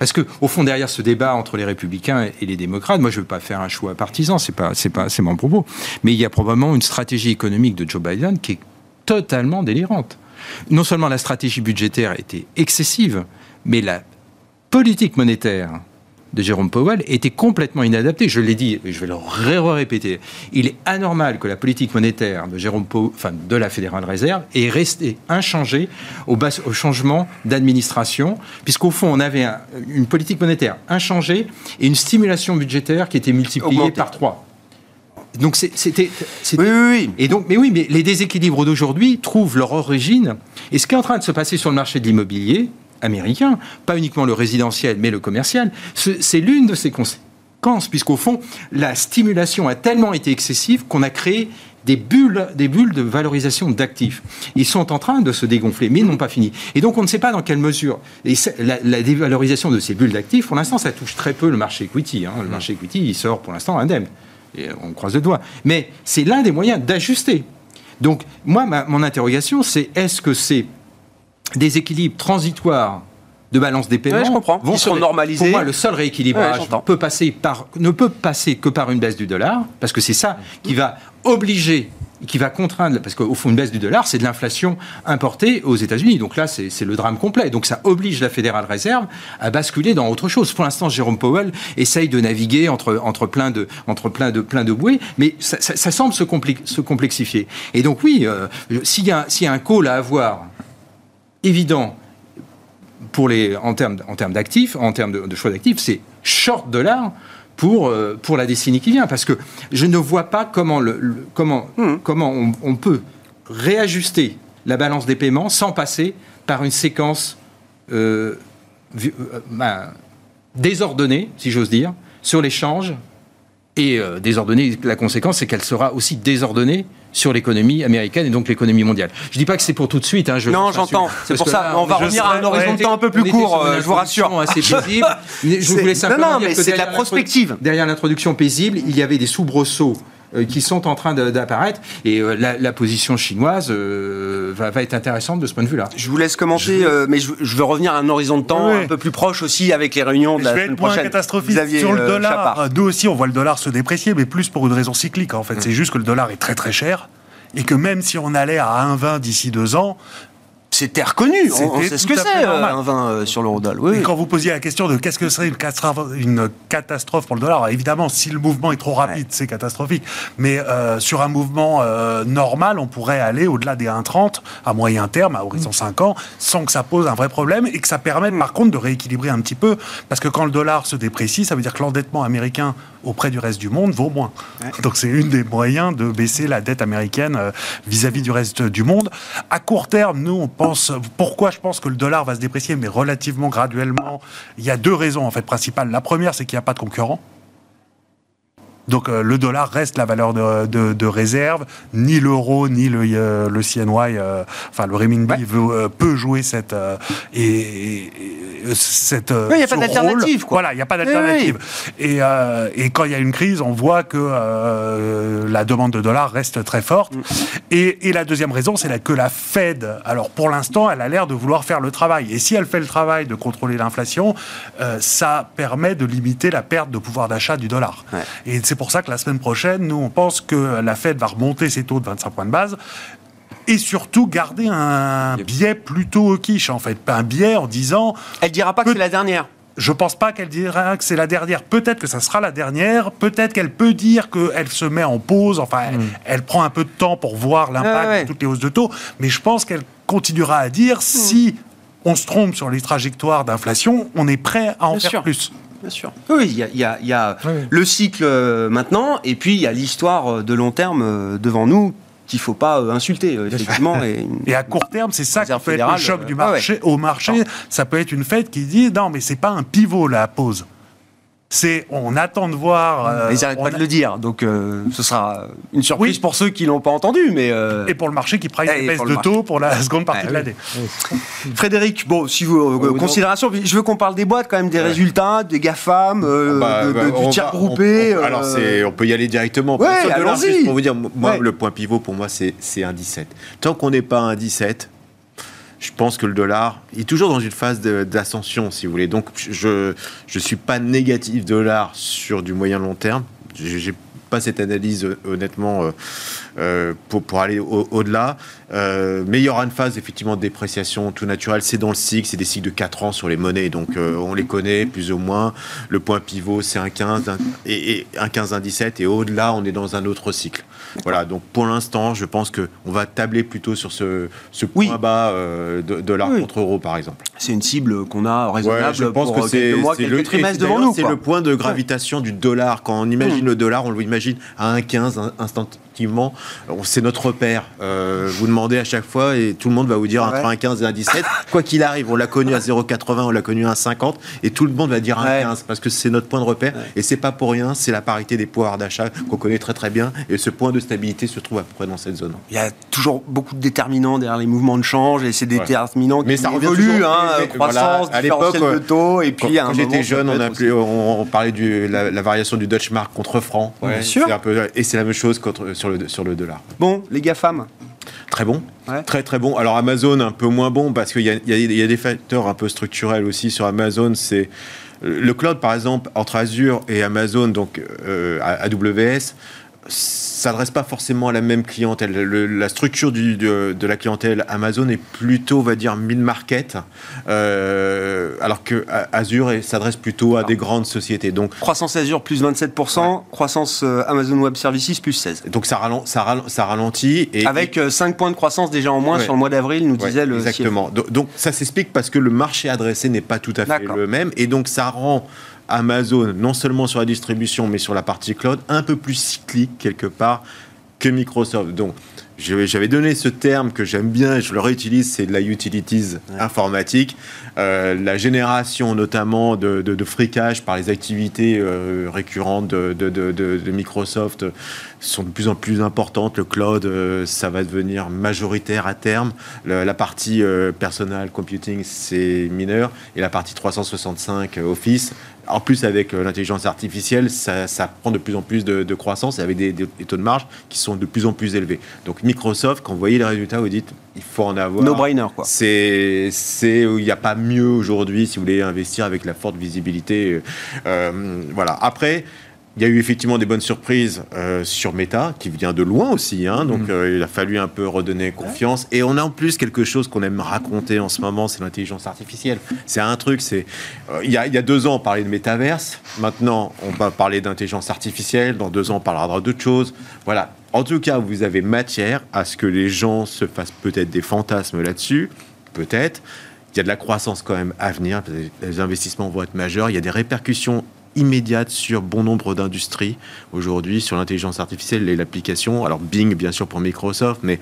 Speaker 5: parce que, au fond, derrière ce débat entre les républicains et les démocrates, moi, je ne veux pas faire un choix partisan, c'est pas, pas, c'est mon propos. Mais il y a probablement une stratégie économique de Joe Biden qui est totalement délirante. Non seulement la stratégie budgétaire était excessive, mais la politique monétaire de Jérôme Powell était complètement inadapté. Je l'ai dit, et je vais le répéter. Il est anormal que la politique monétaire de Jérôme Powell, enfin de la Fédérale Réserve, ait resté inchangée au, au changement d'administration, puisqu'au fond, on avait une politique monétaire inchangée et une stimulation budgétaire qui était multipliée par trois. Donc c'était,
Speaker 1: oui, oui, oui.
Speaker 5: Et donc, mais oui, mais les déséquilibres d'aujourd'hui trouvent leur origine. Et ce qui est en train de se passer sur le marché de l'immobilier, américain, pas uniquement le résidentiel, mais le commercial, c'est l'une de ces conséquences, puisqu'au fond, la stimulation a tellement été excessive qu'on a créé des bulles, des bulles de valorisation d'actifs. Ils sont en train de se dégonfler, mais ils n'ont pas fini. Et donc, on ne sait pas dans quelle mesure. La, dévalorisation de ces bulles d'actifs, pour l'instant, ça touche très peu le marché equity. Hein. Le marché equity, il sort pour l'instant indemne. Et on croise le doigt. Mais c'est l'un des moyens d'ajuster. Donc, moi, mon interrogation, c'est est-ce que c'est des équilibres transitoires de balance des paiements
Speaker 1: je comprends. vont se normaliser.
Speaker 5: Pour moi, le seul rééquilibrage peut passer par, ne peut passer que par une baisse du dollar, parce que c'est ça qui va obliger qui va contraindre, parce qu'au fond, une baisse du dollar, c'est de l'inflation importée aux États-Unis. Donc là, c'est le drame complet. Donc ça oblige la Fédérale Réserve à basculer dans autre chose. Pour l'instant, Jérôme Powell essaye de naviguer entre, entre, plein, de, entre plein, de, plein de bouées, mais ça, semble se, se, complexifier. Et donc oui, euh, s'il y, y, a un call à avoir évident pour les, en termes, en termes d'actifs, en termes de, choix d'actifs, c'est short dollar pour, euh, pour la décennie qui vient. Parce que je ne vois pas comment, le, comment, hmm. comment on, peut réajuster la balance des paiements sans passer par une séquence euh, euh, ben, désordonnée, si j'ose dire, sur l'échange Et euh, désordonnée, la conséquence, c'est qu'elle sera aussi désordonnée sur l'économie américaine et donc l'économie mondiale. Je dis pas que c'est pour tout de suite. Hein, je
Speaker 1: non, j'entends. C'est pour ça. Là, on va revenir à un horizon de temps un peu plus court. Euh, je vous rassure.
Speaker 5: Assez paisible. je voulais simplement
Speaker 1: non, non, mais c'est de la prospective.
Speaker 5: Derrière l'introduction paisible, il y avait des soubresauts qui sont en train d'apparaître. Et euh, la, position chinoise euh, va, être intéressante de ce point de vue-là.
Speaker 1: Je vous laisse commenter, mais je, veux revenir à un horizon de temps un peu plus proche aussi avec les réunions de la
Speaker 3: semaine
Speaker 1: prochaine.
Speaker 3: catastrophique sur le dollar. Nous aussi, on voit le dollar se déprécier, mais plus pour une raison cyclique. En fait, mmh. c'est juste que le dollar est très très cher et que même si on allait à 1,20 d'ici deux ans,
Speaker 1: c'était reconnu. On, sait ce que c'est euh, un vin euh, sur l'eurodoll. Oui.
Speaker 3: Et quand vous posiez la question de qu'est-ce que serait une catastrophe, pour le dollar, évidemment, si le mouvement est trop rapide, c'est catastrophique. Mais euh, sur un mouvement normal, on pourrait aller au-delà des 1,30 à moyen terme, à horizon 5 ans, sans que ça pose un vrai problème et que ça permette par contre de rééquilibrer un petit peu. Parce que quand le dollar se déprécie, ça veut dire que l'endettement américain auprès du reste du monde vaut moins. Donc c'est une des moyens de baisser la dette américaine vis-à-vis -vis du reste du monde. À court terme, nous, on pense pourquoi je pense que le dollar va se déprécier, mais relativement graduellement Il y a deux raisons en fait principales. La première, c'est qu'il n'y a pas de concurrent. Donc euh, le dollar reste la valeur de, réserve. Ni l'euro, ni le, euh, le CNY, euh, enfin le renminbi peut jouer cette et, cette.
Speaker 1: il n'y a pas d'alternative.
Speaker 3: Voilà, il n'y a pas d'alternative. Et, et, quand il y a une crise, on voit que la demande de dollars reste très forte. Mm. Et, la deuxième raison, c'est que la Fed, alors pour l'instant, elle a l'air de vouloir faire le travail. Et si elle fait le travail de contrôler l'inflation, ça permet de limiter la perte de pouvoir d'achat du dollar. Et c'est pour ça que la semaine prochaine, nous, on pense que la Fed va remonter ses taux de 25 points de base et surtout garder un biais plutôt quiche, en fait. Un biais en disant...
Speaker 1: Elle dira pas que c'est la dernière
Speaker 3: je pense pas qu'elle dira que c'est la dernière. Peut-être que ça sera la dernière. Peut-être qu'elle peut dire qu'elle se met en pause. Enfin, hmm. elle, prend un peu de temps pour voir l'impact de toutes les hausses de taux. Mais je pense qu'elle continuera à dire hmm. si on se trompe sur les trajectoires d'inflation, on est prêt à en faire plus
Speaker 1: bien sûr. Oui, il y a, le cycle euh, maintenant, et puis il y a l'histoire euh, de long terme euh, devant nous qu'il ne faut pas insulter, effectivement.
Speaker 3: Et, à court terme, c'est ça qui peut être le choc du marché. Au marché, ça peut être une fête qui dit non, mais c'est pas un pivot la pause c'est on attend de voir.
Speaker 1: Euh, ils n'arrêtent pas de le dire, donc euh, ce sera une surprise pour ceux qui l'ont pas entendu, mais
Speaker 3: euh, et pour le marché qui price une baisse de taux pour la seconde partie de l'année.
Speaker 1: Frédéric, bon, si vous considération, je veux qu'on parle des boîtes quand même, des résultats, des GAFAM, bah, bah, du tiers groupé.
Speaker 4: alors c'est, on peut y aller directement.
Speaker 1: allons-y.
Speaker 4: Pour vous dire, moi le point pivot pour moi c'est c'est un 17. Tant qu'on n'est pas un 17 je pense que le dollar est toujours dans une phase d'ascension, si vous voulez. Donc, je ne suis pas négatif dollar sur du moyen long terme. J'ai pas cette analyse honnêtement euh, euh, pour, pour aller au-delà. Euh, mais il y aura une phase effectivement de dépréciation tout naturel. C'est dans le cycle, c'est des cycles de 4 ans sur les monnaies, donc on les connaît plus ou moins. Le point pivot c'est un 15 et, et un 15 un 17 et au-delà on est dans un autre cycle. Voilà, donc pour l'instant, je pense qu'on va tabler plutôt sur ce, ce point bas euh, de dollar contre euro, par exemple.
Speaker 1: C'est une cible qu'on a raisonnable je pense pour que c'est le trimestre devant nous.
Speaker 4: C'est le point de gravitation du dollar. Quand on imagine mmh. le dollar, on l'imagine à 1,15 instant c'est notre repère. Euh, vous demandez à chaque fois et tout le monde va vous dire entre 1,15 et 1,17. Quoi qu'il arrive, on l'a connu à 0,80, on l'a connu à 1,50 et tout le monde va dire 1,15 parce que c'est notre point de repère et c'est pas pour rien, c'est la parité des pouvoirs d'achat qu'on connaît très très bien et ce point de stabilité se trouve à peu près dans cette zone.
Speaker 1: Il y a toujours beaucoup de déterminants derrière les mouvements de change et ces déterminants
Speaker 4: Mais
Speaker 1: qui
Speaker 4: ça
Speaker 1: évoluent, hein, croissance, à l'époque de taux et puis
Speaker 4: quand, j'étais jeune, on, on, parlait de la, variation du Dutch mark contre franc.
Speaker 1: Un
Speaker 4: peu, et c'est la même chose sur le, sur le dollar.
Speaker 1: Bon, les GAFAM
Speaker 4: Très bon, très très bon. Alors Amazon un peu moins bon parce qu'il y, a des facteurs un peu structurels aussi sur Amazon. C'est le cloud par exemple entre Azure et Amazon, donc euh, AWS s'adresse pas forcément à la même clientèle. la structure du, de, la clientèle Amazon est plutôt, on va dire, mid-market, euh, alors que Azure s'adresse plutôt à des grandes sociétés. Donc,
Speaker 1: croissance Azure plus 27%, croissance euh, Amazon Web Services plus 16%.
Speaker 4: Donc ça, ralent, ça, ça ralentit.
Speaker 1: Et, Avec 5 euh, points de croissance déjà en moins sur le mois d'avril, nous disait le
Speaker 4: Exactement. Donc, ça s'explique parce que le marché adressé n'est pas tout à fait le même. Et donc ça rend Amazon, non seulement sur la distribution, mais sur la partie cloud, un peu plus cyclique quelque part que Microsoft. Donc, j'avais donné ce terme que j'aime bien et je le réutilise, c'est de la utilities informatique. Euh, la génération notamment de, cash par les activités euh, récurrentes de, de, Microsoft sont de plus en plus importantes. Le cloud, euh, ça va devenir majoritaire à terme. la partie personal computing, c'est mineur. Et la partie 365 Office, en plus, avec euh, l'intelligence artificielle, ça, prend de plus en plus de, croissance et avec des, taux de marge qui sont de plus en plus élevés. Donc Microsoft, quand vous voyez les résultats, vous dites, il faut en avoir.
Speaker 1: No-brainer, quoi.
Speaker 4: C'est, il n'y a pas mieux aujourd'hui si vous voulez investir avec la forte visibilité. Euh, euh, voilà. Après, il y a eu effectivement des bonnes surprises euh, sur Meta, qui vient de loin aussi. Hein, donc mm. euh, il a fallu un peu redonner confiance. Et on a en plus quelque chose qu'on aime raconter en ce moment, c'est l'intelligence artificielle. C'est un truc, c'est euh, il, y a, il y a deux ans on parlait de métaverse. Maintenant on va parler d'intelligence artificielle. Dans deux ans on parlera d'autres choses. Voilà. En tout cas, vous avez matière à ce que les gens se fassent peut-être des fantasmes là-dessus, peut-être. Il y a de la croissance quand même à venir. Les investissements vont être majeurs. Il y a des répercussions immédiate sur bon nombre d'industries aujourd'hui, sur l'intelligence artificielle et l'application. Alors Bing, bien sûr, pour Microsoft, mais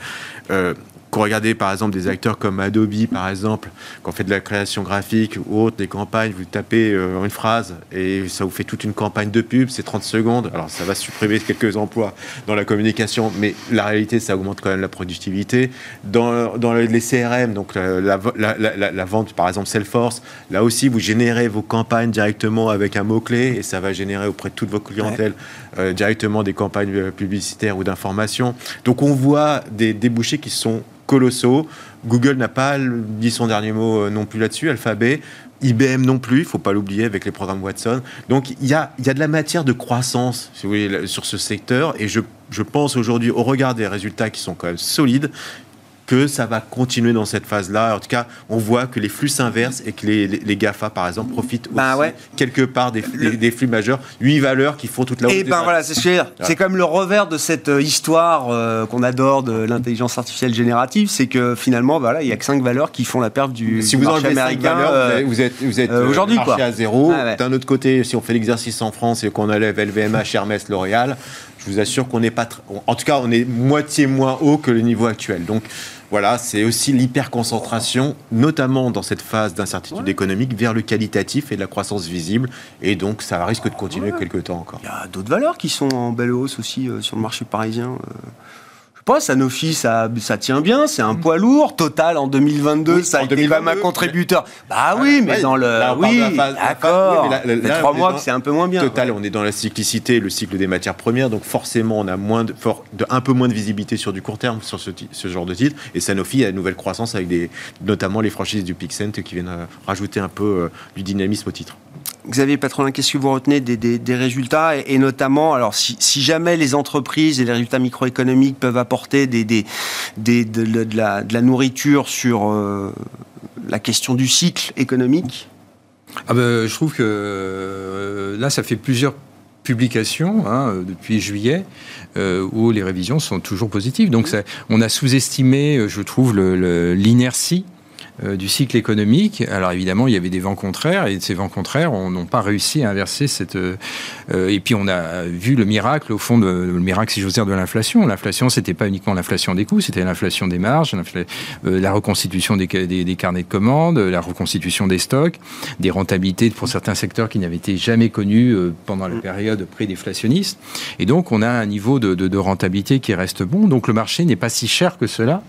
Speaker 4: euh, quand regardez par exemple des acteurs comme Adobe, par exemple, quand on fait de la création graphique ou autre, des campagnes, vous tapez euh, une phrase et ça vous fait toute une campagne de pub, c'est 30 secondes. Alors ça va supprimer quelques emplois dans la communication, mais la réalité, ça augmente quand même la productivité. Dans, les CRM, donc la, vente, par exemple Salesforce, là aussi, vous générez vos campagnes directement avec un mot-clé et ça va générer auprès de toute votre clientèle euh, directement des campagnes euh, publicitaires ou d'information. Donc on voit des débouchés qui sont colossaux. Google n'a pas dit son dernier mot euh, non plus là-dessus, Alphabet. IBM non plus, il faut pas l'oublier avec les programmes Watson. Donc il y a, y a de la matière de croissance sur ce secteur et je, je pense aujourd'hui au regard des résultats qui sont quand même solides, que ça va continuer dans cette phase-là. En tout cas, on voit que les flux s'inversent et que les, les, GAFA, par exemple, profitent bah aussi quelque part des, des, flux majeurs. Huit valeurs qui font toute la
Speaker 1: Et eh ben voilà, c'est ce C'est comme le revers de cette euh, histoire euh, qu'on adore de l'intelligence artificielle générative, c'est que finalement, voilà, il n'y a que cinq valeurs qui font la perte du,
Speaker 4: si vous marché américain.
Speaker 1: Valeurs,
Speaker 4: vous, êtes, vous êtes euh, aujourd'hui quoi à zéro. Ah D'un autre côté, si on fait l'exercice en France et qu'on enlève LVMH, Hermès, L'Oréal, je vous assure qu'on n'est pas, en tout cas, on est moitié moins haut que le niveau actuel. Donc voilà, c'est aussi l'hyperconcentration, notamment dans cette phase d'incertitude économique, vers le qualitatif et la croissance visible. Et donc, ça risque de continuer quelques temps encore.
Speaker 1: Il y a d'autres valeurs qui sont en belle hausse aussi euh, sur le marché parisien. Euh pas, Sanofi, ça, ça tient bien, c'est un poids lourd. Total, en 2022, ça a été pas un contributeur. Bah oui, mais dans le. oui, d'accord. Les trois mois, c'est un peu moins bien.
Speaker 4: Total, on est dans la cyclicité, le cycle des matières premières, donc forcément, on a moins de, de un peu moins de visibilité sur du court terme sur ce, ce genre de titre. Et Sanofi a une nouvelle croissance avec des, notamment les franchises du Pixent qui viennent euh, rajouter un peu euh, du dynamisme au titre.
Speaker 1: Xavier Patronin, qu'est-ce que vous retenez des, résultats et, notamment, alors si, jamais les entreprises et les résultats microéconomiques peuvent apporter des, de, la, nourriture sur euh, la question du cycle économique?
Speaker 5: Ah ben, Je trouve que euh, là, ça fait plusieurs publications hein, depuis juillet euh, où les révisions sont toujours positives. Donc on a sous-estimé, je trouve, l'inertie euh, du cycle économique. Alors évidemment, il y avait des vents contraires et ces vents contraires n'ont pas réussi à inverser cette. Euh, et puis on a vu le miracle au fond de le miracle, si j'ose dire, de l'inflation. L'inflation, c'était pas uniquement l'inflation des coûts, c'était l'inflation des marges, euh, la reconstitution des, des, carnets de commandes, la reconstitution des stocks, des rentabilités pour certains secteurs qui n'avaient été jamais connus pendant la période pré-déflationniste. Et donc on a un niveau de, de rentabilité qui reste bon. Donc le marché n'est pas si cher que cela.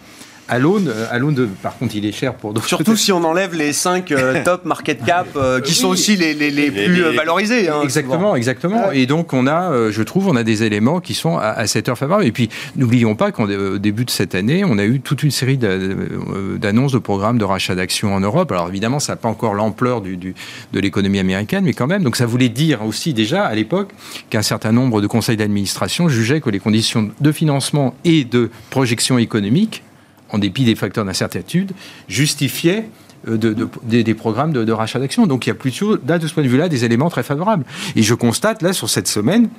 Speaker 5: À l'aune, euh, par contre, il est cher pour d'autres.
Speaker 1: Surtout si on enlève les 5 euh, top market cap euh, qui sont aussi les, les, plus valorisés. Hein,
Speaker 5: exactement, exactement. Et donc, on a, je trouve, on a des éléments qui sont à, cette heure favorable. Et puis, n'oublions pas qu'au début de cette année, on a eu toute une série d'annonces de programmes de rachat d'actions en Europe. Alors, évidemment, ça n'a pas encore l'ampleur du, de l'économie américaine, mais quand même. Donc, ça voulait dire aussi déjà à l'époque qu'un certain nombre de conseils d'administration jugeaient que les conditions de financement et de projection économique en dépit des facteurs d'incertitude, justifiait euh, des, programmes de, rachat d'actions. Donc il y a plutôt, de ce point de vue-là, des éléments très favorables. Et je constate, là, sur cette semaine,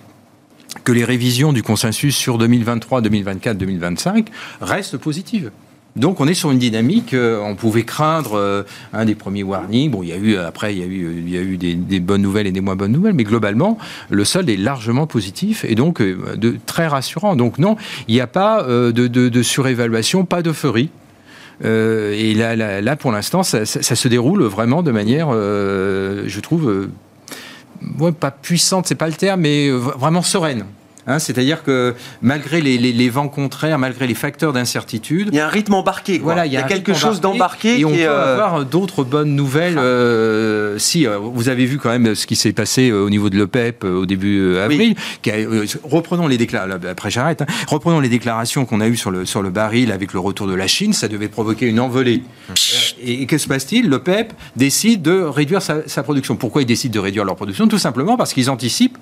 Speaker 5: que les révisions du consensus sur 2023, 2024, 2025 restent positives. Donc on est sur une dynamique, euh, on pouvait craindre euh, un des premiers warnings. Bon, il y a eu après, il y a eu, il y a eu des, bonnes nouvelles et des moins bonnes nouvelles, mais globalement, le solde est largement positif et donc euh, très rassurant. Donc non, il n'y a pas de, surévaluation, pas d'euphorie. et là, là, pour l'instant, ça, se déroule vraiment de manière, je trouve, pas puissante, c'est pas le terme, mais vraiment sereine. Hein, c'est-à-dire que malgré les, vents contraires, malgré les facteurs d'incertitude,
Speaker 1: il y a un rythme embarqué. Voilà, il y a, quelque chose d'embarqué.
Speaker 5: Et on peut euh, avoir d'autres bonnes nouvelles. Ah. Euh, si euh, vous avez vu quand même ce qui s'est passé au niveau de l'OPEP au début avril, reprenons les déclarations. Après j'arrête. Hein. reprenons les déclarations qu'on a eues sur le sur le baril avec le retour de la Chine. Ça devait provoquer une envolée. et, que se passe-t-il? L'OPEP décide de réduire sa, production. Pourquoi ils décident de réduire leur production? Tout simplement parce qu'ils anticipent,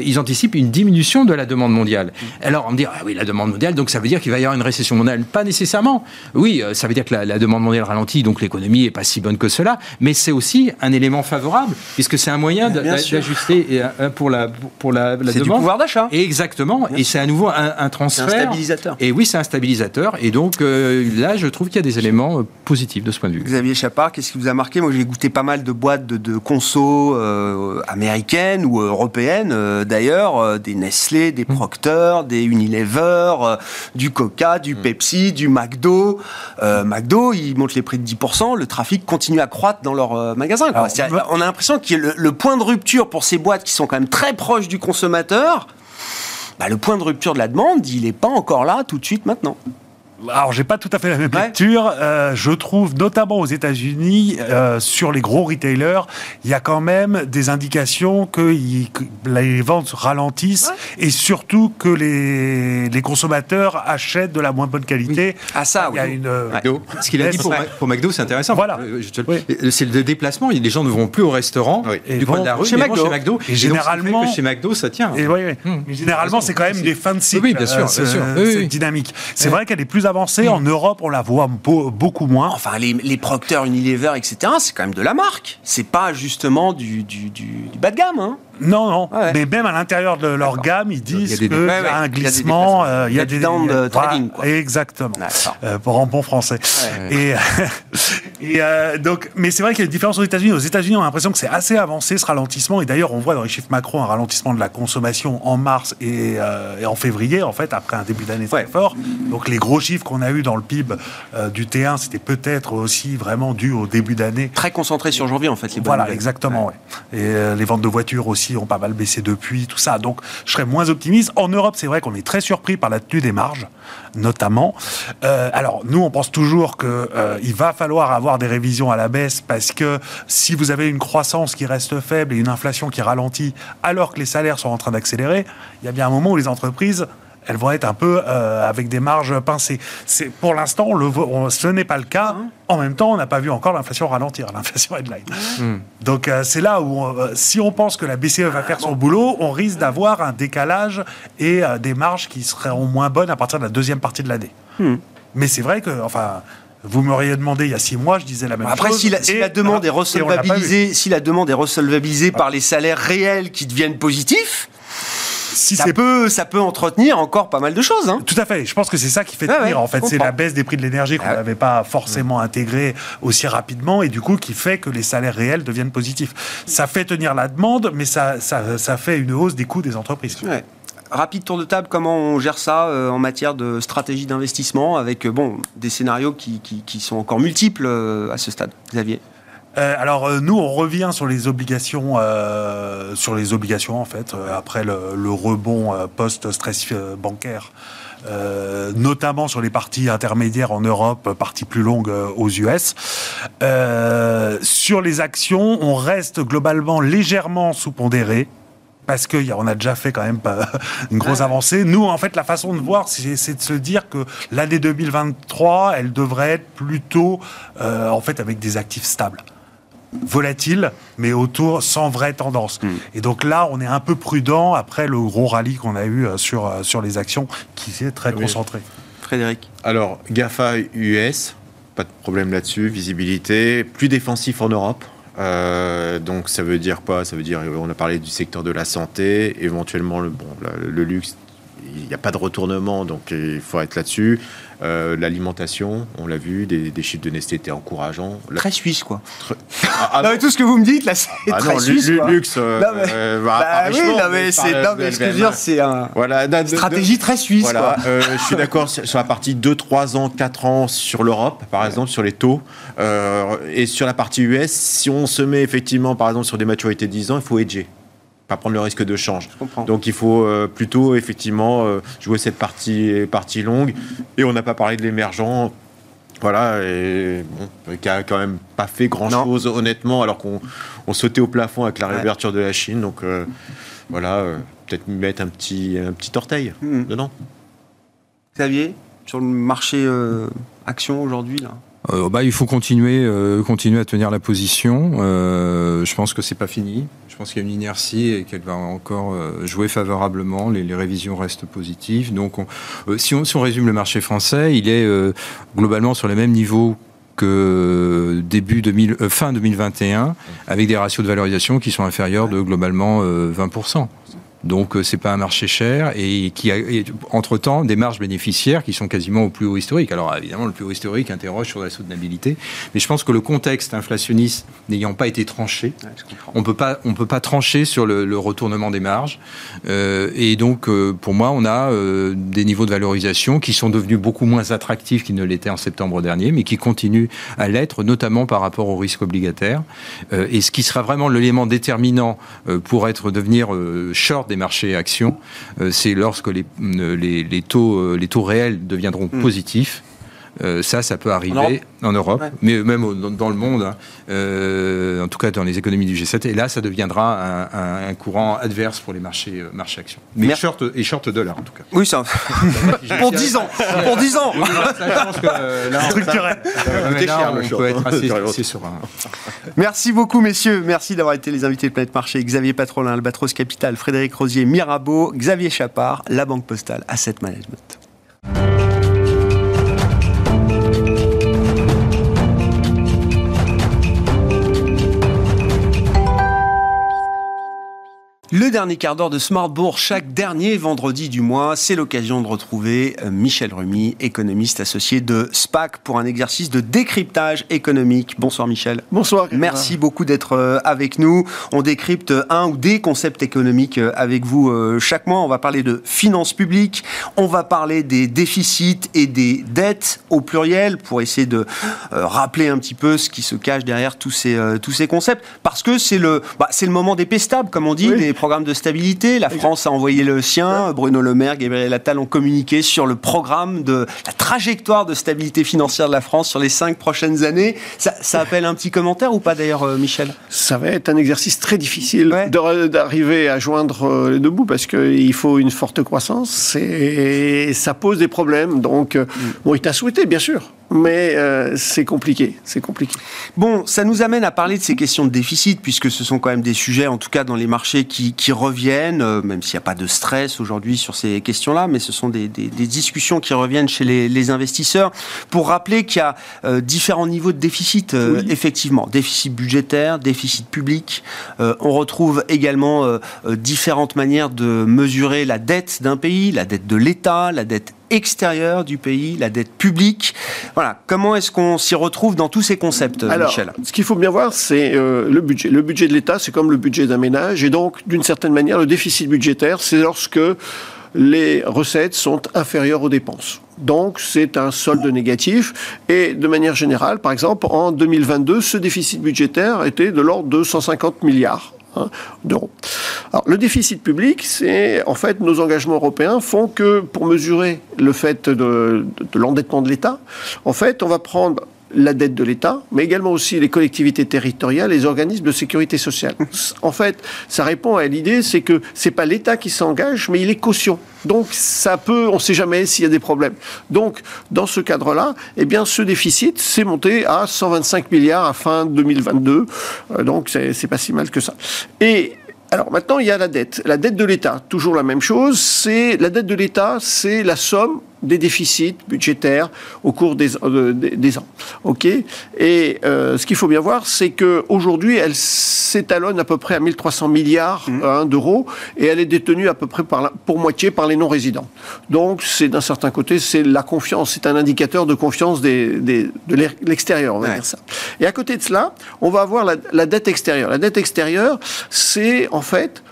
Speaker 5: ils anticipent une diminution de la demande mondiale. Alors, on me dit, ah oui, la demande mondiale, donc ça veut dire qu'il va y avoir une récession mondiale. Pas nécessairement. Oui, euh, ça veut dire que la, demande mondiale ralentit, donc l'économie est pas si bonne que cela, mais c'est aussi un élément favorable, puisque c'est un moyen d'ajuster euh, pour la, pour la, demande.
Speaker 1: C'est du pouvoir d'achat.
Speaker 5: Exactement, et c'est à nouveau un, transfert.
Speaker 1: C'est un stabilisateur.
Speaker 5: Et oui, c'est un stabilisateur, et donc euh, là, je trouve qu'il y a des éléments positifs de ce point de vue.
Speaker 1: Xavier Chapard, qu'est-ce qui vous a marqué? Moi, j'ai goûté pas mal de boîtes de, de conso américaines ou européennes, d'ailleurs, des Nestlé, des mm. Procter, des Unilever, euh, du Coca, du mm. Pepsi, du McDo. Euh, McDo, ils montent les prix de 10%, le trafic continue à croître dans leurs euh, magasins. on a l'impression que le, le, point de rupture pour ces boîtes qui sont quand même très proches du consommateur, bah, le point de rupture de la demande, il n'est pas encore là tout de suite maintenant
Speaker 3: alors j'ai pas tout à fait la même lecture. Euh, je trouve notamment aux États-Unis, euh, sur les gros retailers, il y a quand même des indications que, les ventes ralentissent et surtout que les, les, consommateurs achètent de la moins bonne qualité.
Speaker 1: Ah ça, il y a
Speaker 5: une euh, Ce qu'il a dit pour, pour McDo, c'est intéressant. Voilà. C'est le déplacement. Les gens ne vont plus au restaurant du coin de la rue, chez McDo. Chez McDo.
Speaker 3: Et, généralement,
Speaker 5: chez McDo, ça tient.
Speaker 3: Et hum. généralement, c'est quand même des fins de cycle.
Speaker 5: Oui, bien sûr, bien sûr.
Speaker 3: Cette dynamique. C'est vrai qu'elle est plus avancée. En Europe, on la voit beaucoup moins.
Speaker 1: Enfin, les, les Procter, Unilever, etc., c'est quand même de la marque. C'est pas justement du, du, du, bas de gamme. Hein.
Speaker 3: Non, non. Mais même à l'intérieur de leur gamme, ils disent qu'il y, a un glissement.
Speaker 1: Il y a, des, de trading.
Speaker 3: Exactement. Euh, pour en bon français. Et, et euh, donc, mais c'est vrai qu'il y a une différence aux États-Unis. Aux États-Unis, on a l'impression que c'est assez avancé ce ralentissement. Et d'ailleurs, on voit dans les chiffres macro un ralentissement de la consommation en mars et, euh, en février, en fait, après un début d'année très fort. Donc, les gros chiffres qu'on a eu dans le PIB du T1, c'était peut-être aussi vraiment dû au début d'année.
Speaker 1: Très concentré sur janvier, en fait. Les
Speaker 3: voilà, exactement. Et les ventes de voitures aussi ont pas mal baissé depuis, tout ça. Donc, je serais moins optimiste. En Europe, c'est vrai qu'on est très surpris par la tenue des marges, notamment. Euh, alors, nous, on pense toujours qu'il euh, va falloir avoir des révisions à la baisse parce que si vous avez une croissance qui reste faible et une inflation qui ralentit, alors que les salaires sont en train d'accélérer, il y a bien un moment où les entreprises elles vont être un peu euh, avec des marges pincées. C'est pour l'instant, ce n'est pas le cas. En même temps, on n'a pas vu encore l'inflation ralentir, l'inflation headline. Mmh. Donc euh, c'est là où, euh, si on pense que la BCE va faire son boulot, on risque d'avoir un décalage et des marges qui seront moins bonnes à partir de la deuxième partie de l'année. Mmh. Mais c'est vrai que, enfin, vous m'auriez demandé il y a six mois, je disais la même
Speaker 1: Après, chose. Après, si, la, demande est resolvabilisée, si la demande est resolvabilisée par les salaires réels qui deviennent positifs, si ça peut, ça peut entretenir encore pas mal de choses. Hein.
Speaker 3: Tout à fait. Je pense que c'est ça qui fait tenir. en fait, c'est la baisse des prix de l'énergie qu'on ah n'avait pas forcément intégré aussi rapidement et du coup qui fait que les salaires réels deviennent positifs. Ça fait tenir la demande, mais ça, ça, ça fait une hausse des coûts des entreprises.
Speaker 1: Rapide tour de table, comment on gère ça euh, en matière de stratégie d'investissement avec euh, bon, des scénarios qui, qui, qui sont encore multiples euh, à ce stade Xavier?
Speaker 3: Euh, alors euh, nous, on revient sur les obligations, euh, sur les obligations en fait, après le, rebond post-stress bancaire. notamment sur les parties intermédiaires en Europe, parties plus longues aux US. sur les actions, on reste globalement légèrement sous-pondéré parce qu'on a déjà fait quand même une grosse avancée. Nous, en fait, la façon de voir, c'est de se dire que l'année 2023, elle devrait être plutôt, en fait, avec des actifs stables volatile, mais autour sans vraie tendance. Hmm. Et donc là, on est un peu prudent après le gros rallye qu'on a eu euh, sur, euh, sur les actions qui s'est très concentré.
Speaker 1: Frédéric
Speaker 4: Alors, GAFA US, pas de problème là-dessus, visibilité, plus défensif en Europe. Euh, donc ça veut dire quoi? Ça veut dire, on a parlé du secteur de la santé, éventuellement le, bon, le, luxe, il n'y a pas de retournement, donc il faut être là-dessus. Euh, L'alimentation, on l'a vu, des, des chiffres de Nestlé étaient encourageants. La-
Speaker 1: Très suisse, quoi.
Speaker 4: Ah, ah,
Speaker 1: non, mais tout ce que vous me dites, là, c'est
Speaker 4: ah
Speaker 1: très
Speaker 4: non,
Speaker 1: suisse,
Speaker 4: lu-
Speaker 1: quoi.
Speaker 4: luxe. euh,
Speaker 1: Non, mais-
Speaker 4: euh,
Speaker 1: Bah
Speaker 4: par
Speaker 1: oui, non, mais c'est, non, mais ce que je veux dire, c'est un
Speaker 4: Voilà, de-
Speaker 1: stratégie très suisse,
Speaker 4: Voilà,
Speaker 1: quoi.
Speaker 4: je suis d'accord sur sur la partie 2, 3 ans, 4 ans sur l'Europe, par exemple, sur les taux. Et sur la partie US, si on se met effectivement, par exemple, sur des maturités de 10 ans, il faut hedger. Pas prendre le risque de change. Donc il faut euh, plutôt effectivement euh, jouer cette partie, partie longue. Et on n'a pas parlé de l'émergent. Voilà, et bon, qui a quand même pas fait grand chose honnêtement, alors qu'on on sautait au plafond avec la
Speaker 1: Ouais.
Speaker 4: réouverture de la Chine. Donc euh, voilà, euh, peut-être mettre un petit, un petit orteil
Speaker 1: Hmm.
Speaker 4: dedans.
Speaker 1: Xavier, sur le marché euh, action aujourd'hui, là?
Speaker 5: Euh, bah, il faut continuer, euh, continuer à tenir la position. Euh, je pense que c'est pas fini. Je pense qu'il y a une inertie et qu'elle va encore euh, jouer favorablement. Les, les révisions restent positives. Donc, on- euh, si, on, si on résume le marché français, il est globalement sur les mêmes niveaux que début 2000, euh, fin 2021, avec des ratios de valorisation qui sont inférieurs de globalement euh, 20%. Donc euh, c'est pas un marché cher et qui a entre temps des marges bénéficiaires qui sont quasiment au plus haut historique. Alors évidemment le plus haut historique interroge sur la soutenabilité, mais je pense que le contexte inflationniste n'ayant pas été tranché,
Speaker 1: Ouais,
Speaker 5: on peut pas on peut pas trancher sur le, le retournement des marges Euh, et donc euh, pour moi on a euh, des niveaux de valorisation qui sont devenus beaucoup moins attractifs qu'ils ne l'étaient en septembre dernier, mais qui continuent à l'être notamment par rapport au risque obligataire. Et ce qui sera vraiment l'élément déterminant pour être devenir short des marchés actions, euh, c'est lorsque les, euh, les, les taux euh, les taux réels deviendront
Speaker 1: Mm.
Speaker 5: positifs. Euh, ça, ça peut arriver
Speaker 1: En Europe
Speaker 5: en Europe,
Speaker 1: Ouais.
Speaker 5: mais même au- dans, dans le monde, hein. Euh, en tout cas dans les économies du G7. Et là, ça deviendra un, un- un courant adverse pour les marchés, euh, marchés actions. Mais
Speaker 1: Merci.
Speaker 5: short et short dollar en tout cas.
Speaker 1: Oui, ça. pour 10 ans Pour 10 ans
Speaker 3: Structurel.
Speaker 5: on peut être assez.
Speaker 1: Merci beaucoup, messieurs. Merci d'avoir été les invités de Planète Marché. Xavier Patrolin, Albatros Capital, Frédéric Rosier, Mirabeau, Xavier Chapard, La Banque Postale, Asset Management. Le dernier quart d'heure de Smartbourg, chaque dernier vendredi du mois, c'est l'occasion de retrouver euh, Michel Remy, économiste associé de SPAC, pour un exercice de décryptage économique. Bonsoir Michel.
Speaker 6: Bonsoir.
Speaker 1: Merci beaucoup d'être euh, avec nous. On décrypte un ou des concepts économiques euh, avec vous chaque mois. On va parler de finances publiques, on va parler des déficits et des dettes au pluriel pour essayer de rappeler un petit peu ce qui se cache derrière tous ces, tous ces concepts. Parce que c'est le, bah, c'est le moment des pestables, comme on dit,
Speaker 6: Oui.
Speaker 1: Programmes de stabilité. La France a envoyé le sien. Bruno Le Maire, Gabriel Attal ont communiqué sur le programme de la trajectoire de stabilité financière de la France sur les cinq prochaines années. Ça, ça appelle un petit commentaire ou pas d'ailleurs, euh, Michel?
Speaker 6: Ça va être un exercice très difficile
Speaker 1: Ouais.
Speaker 6: d'arriver à joindre euh, les deux bouts parce qu'il faut une forte croissance et ça pose des problèmes. Donc, euh, bon, il t'a souhaité, bien sûr, mais euh, c'est compliqué. C'est compliqué.
Speaker 1: Bon, ça nous amène à parler de ces questions de déficit, puisque ce sont quand même des sujets, en tout cas dans les marchés, qui, qui reviennent, euh, même s'il n'y a pas de stress aujourd'hui sur ces questions-là, mais ce sont des, des- des discussions qui reviennent chez les, les investisseurs, pour rappeler qu'il y a euh, différents niveaux de déficit,
Speaker 6: Oui.
Speaker 1: effectivement. Déficit budgétaire, déficit public. On retrouve également différentes manières de mesurer la dette d'un pays, la dette de l'État, la dette extérieure du pays, la dette publique. Voilà, comment est-ce qu'on s'y retrouve dans tous ces concepts,
Speaker 6: Alors,
Speaker 1: Michel?
Speaker 6: ce qu'il faut bien voir, c'est euh, le budget. Le budget de l'État, c'est comme le budget d'un ménage. Et donc, d'une certaine manière, le déficit budgétaire, c'est lorsque les recettes sont inférieures aux dépenses. Donc, c'est un solde négatif. Et de manière générale, par exemple, en 2022, ce déficit budgétaire était de l'ordre de 150 milliards hein. Alors, le déficit public, c'est en fait nos engagements européens font que pour mesurer le fait de, de- de l'endettement de l'État, en fait, on va prendre la dette de l'État, mais également aussi les collectivités territoriales, les organismes de sécurité sociale. En fait, ça répond à l'idée, c'est que c'est pas l'État qui s'engage, mais il est caution. Donc ça peut, on ne sait jamais s'il y a des problèmes. Donc dans ce cadre-là, eh bien ce déficit s'est monté à 125 milliards à fin 2022. Euh, donc c'est pas si mal que ça. Et alors maintenant, il y a la dette. La dette de l'État, toujours la même chose. C'est la dette de l'État, c'est la somme des déficits budgétaires au cours des, euh, des, des ans. Ok? Et euh, ce qu'il faut bien voir, c'est que aujourd'hui, elle, s'étalonne à peu près à 1300 milliards
Speaker 1: Mmh.
Speaker 6: hein, d'euros et elle est détenue à peu près par la- pour moitié par les non-résidents. Donc, c'est d'un certain côté, c'est la confiance, c'est un indicateur de confiance des, des- de l'extérieur, on va
Speaker 1: Ouais.
Speaker 6: dire ça. Et à côté de cela, on va avoir la, la dette extérieure. La dette extérieure, c'est en fait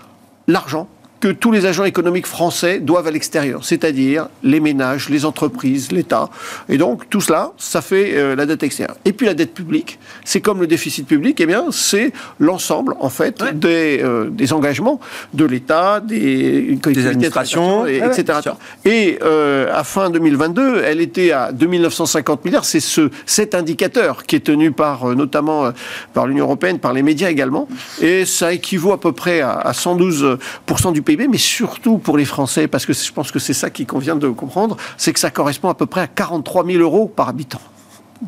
Speaker 6: l'argent que tous les agents économiques français doivent à l'extérieur, c'est-à-dire les ménages, les entreprises, l'État. Et donc tout cela, ça fait euh, la dette extérieure. Et puis la dette publique, c'est comme le déficit public, eh bien c'est l'ensemble en fait des, euh, des engagements de l'État, des collectivités,
Speaker 1: administrations,
Speaker 6: et-
Speaker 1: ouais, ouais,
Speaker 6: etc.
Speaker 1: sûr.
Speaker 6: Et euh, à fin 2022, elle était à 2950 milliards. C'est ce, cet indicateur qui est tenu par euh, notamment euh, par l'Union européenne, par les médias également. Et ça équivaut à peu près à, à 112% du PIB, mais surtout pour les Français, parce que je pense que c'est ça qui convient de comprendre, c'est que ça correspond à peu près à 43 000 euros par habitant.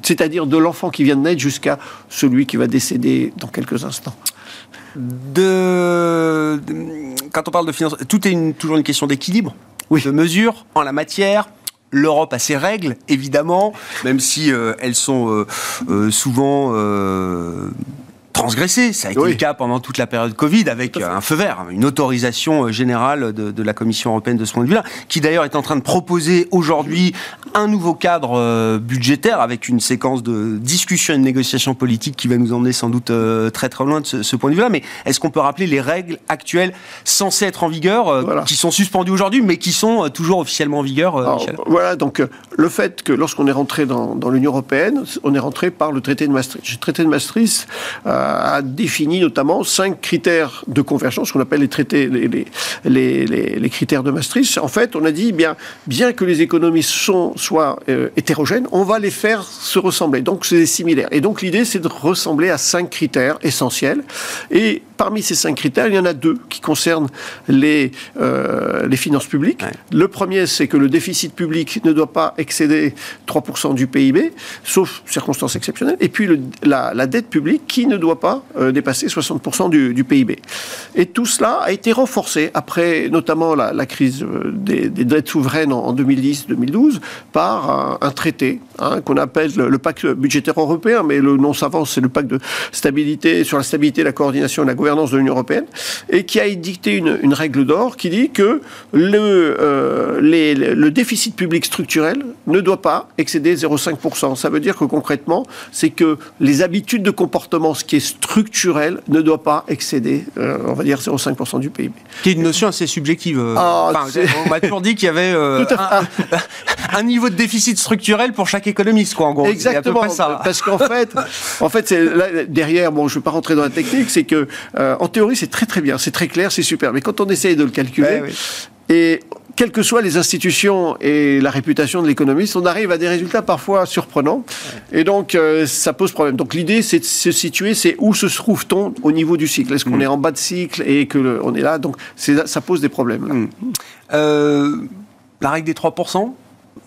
Speaker 6: C'est-à-dire de l'enfant qui vient de naître jusqu'à celui qui va décéder dans quelques instants.
Speaker 1: de, quand on parle de finances, tout est une- toujours une question d'équilibre, de mesure en la matière. L'Europe a ses règles, évidemment, même si euh, elles sont euh, euh, souvent transgressées. Ça a été
Speaker 6: Oui.
Speaker 1: le cas pendant toute la période Covid, avec euh, un feu vert, une autorisation euh, générale de, de la Commission européenne de ce point de vue-là, qui d'ailleurs est en train de proposer aujourd'hui un nouveau cadre euh, budgétaire avec une séquence de discussion et de négociations politiques qui va nous emmener sans doute très très loin de ce, ce point de vue-là. Mais est-ce qu'on peut rappeler les règles actuelles censées être en vigueur,
Speaker 6: Voilà.
Speaker 1: qui sont suspendues aujourd'hui, mais qui sont toujours officiellement en vigueur,
Speaker 6: Alors,
Speaker 1: Michel?
Speaker 6: voilà, donc le fait que lorsqu'on est rentré dans, dans l'Union européenne, on est rentré par le traité de Maastricht. Le traité de Maastricht euh, a défini notamment cinq critères de convergence, ce qu'on appelle les traités, les critères de Maastricht. En fait, on a dit bien, bien que les économies sont, soient euh, hétérogènes, on va les faire se ressembler. Donc c'est similaire. Et donc l'idée, c'est de ressembler à cinq critères essentiels. Et parmi ces cinq critères, il y en a deux qui concernent les, euh, les finances publiques.
Speaker 1: Ouais.
Speaker 6: Le premier, c'est que le déficit public ne doit pas excéder 3% du PIB, sauf circonstances exceptionnelles. Et puis le- la, la dette publique qui ne doit pas euh, dépasser 60% du, du PIB. Et tout cela a été renforcé après notamment la, la crise euh, des, des dettes souveraines en, en 2010-2012 par un, un traité hein, qu'on appelle le, le pacte budgétaire européen, mais le nom savant, c'est le pacte de stabilité sur la stabilité, la coordination et la gouvernance de l'Union européenne, et qui a édicté une, une règle d'or qui dit que le, euh, les- le déficit public structurel ne doit pas excéder 0,5%. Ça veut dire que concrètement, c'est que les habitudes de comportement, ce qui est structurel, ne doit pas excéder, euh, on va dire, 0,5% du PIB.
Speaker 1: Qui est une notion assez subjective. euh.
Speaker 6: Ah,
Speaker 1: Enfin, on m'a toujours dit qu'il y avait euh, un, un niveau de déficit structurel pour chaque économiste, quoi, en gros. C'est à peu
Speaker 6: Exactement,
Speaker 1: près ça.
Speaker 6: parce qu'en fait, en fait, c'est derrière. Bon, je ne vais pas rentrer dans la technique, c'est que euh, en théorie, c'est très très bien, c'est très clair, c'est super. Mais quand on essaye de le calculer,
Speaker 1: oui.
Speaker 6: et quelles que soient les institutions et la réputation de l'économiste, on arrive à des résultats parfois surprenants. Et donc, euh, ça pose problème. Donc, l'idée, c'est de se situer, c'est où se trouve-t-on au niveau du cycle? Est-ce qu'on est en bas de cycle et que le- on est là? Donc, ça pose des problèmes. là.
Speaker 1: Euh, la règle des 3%,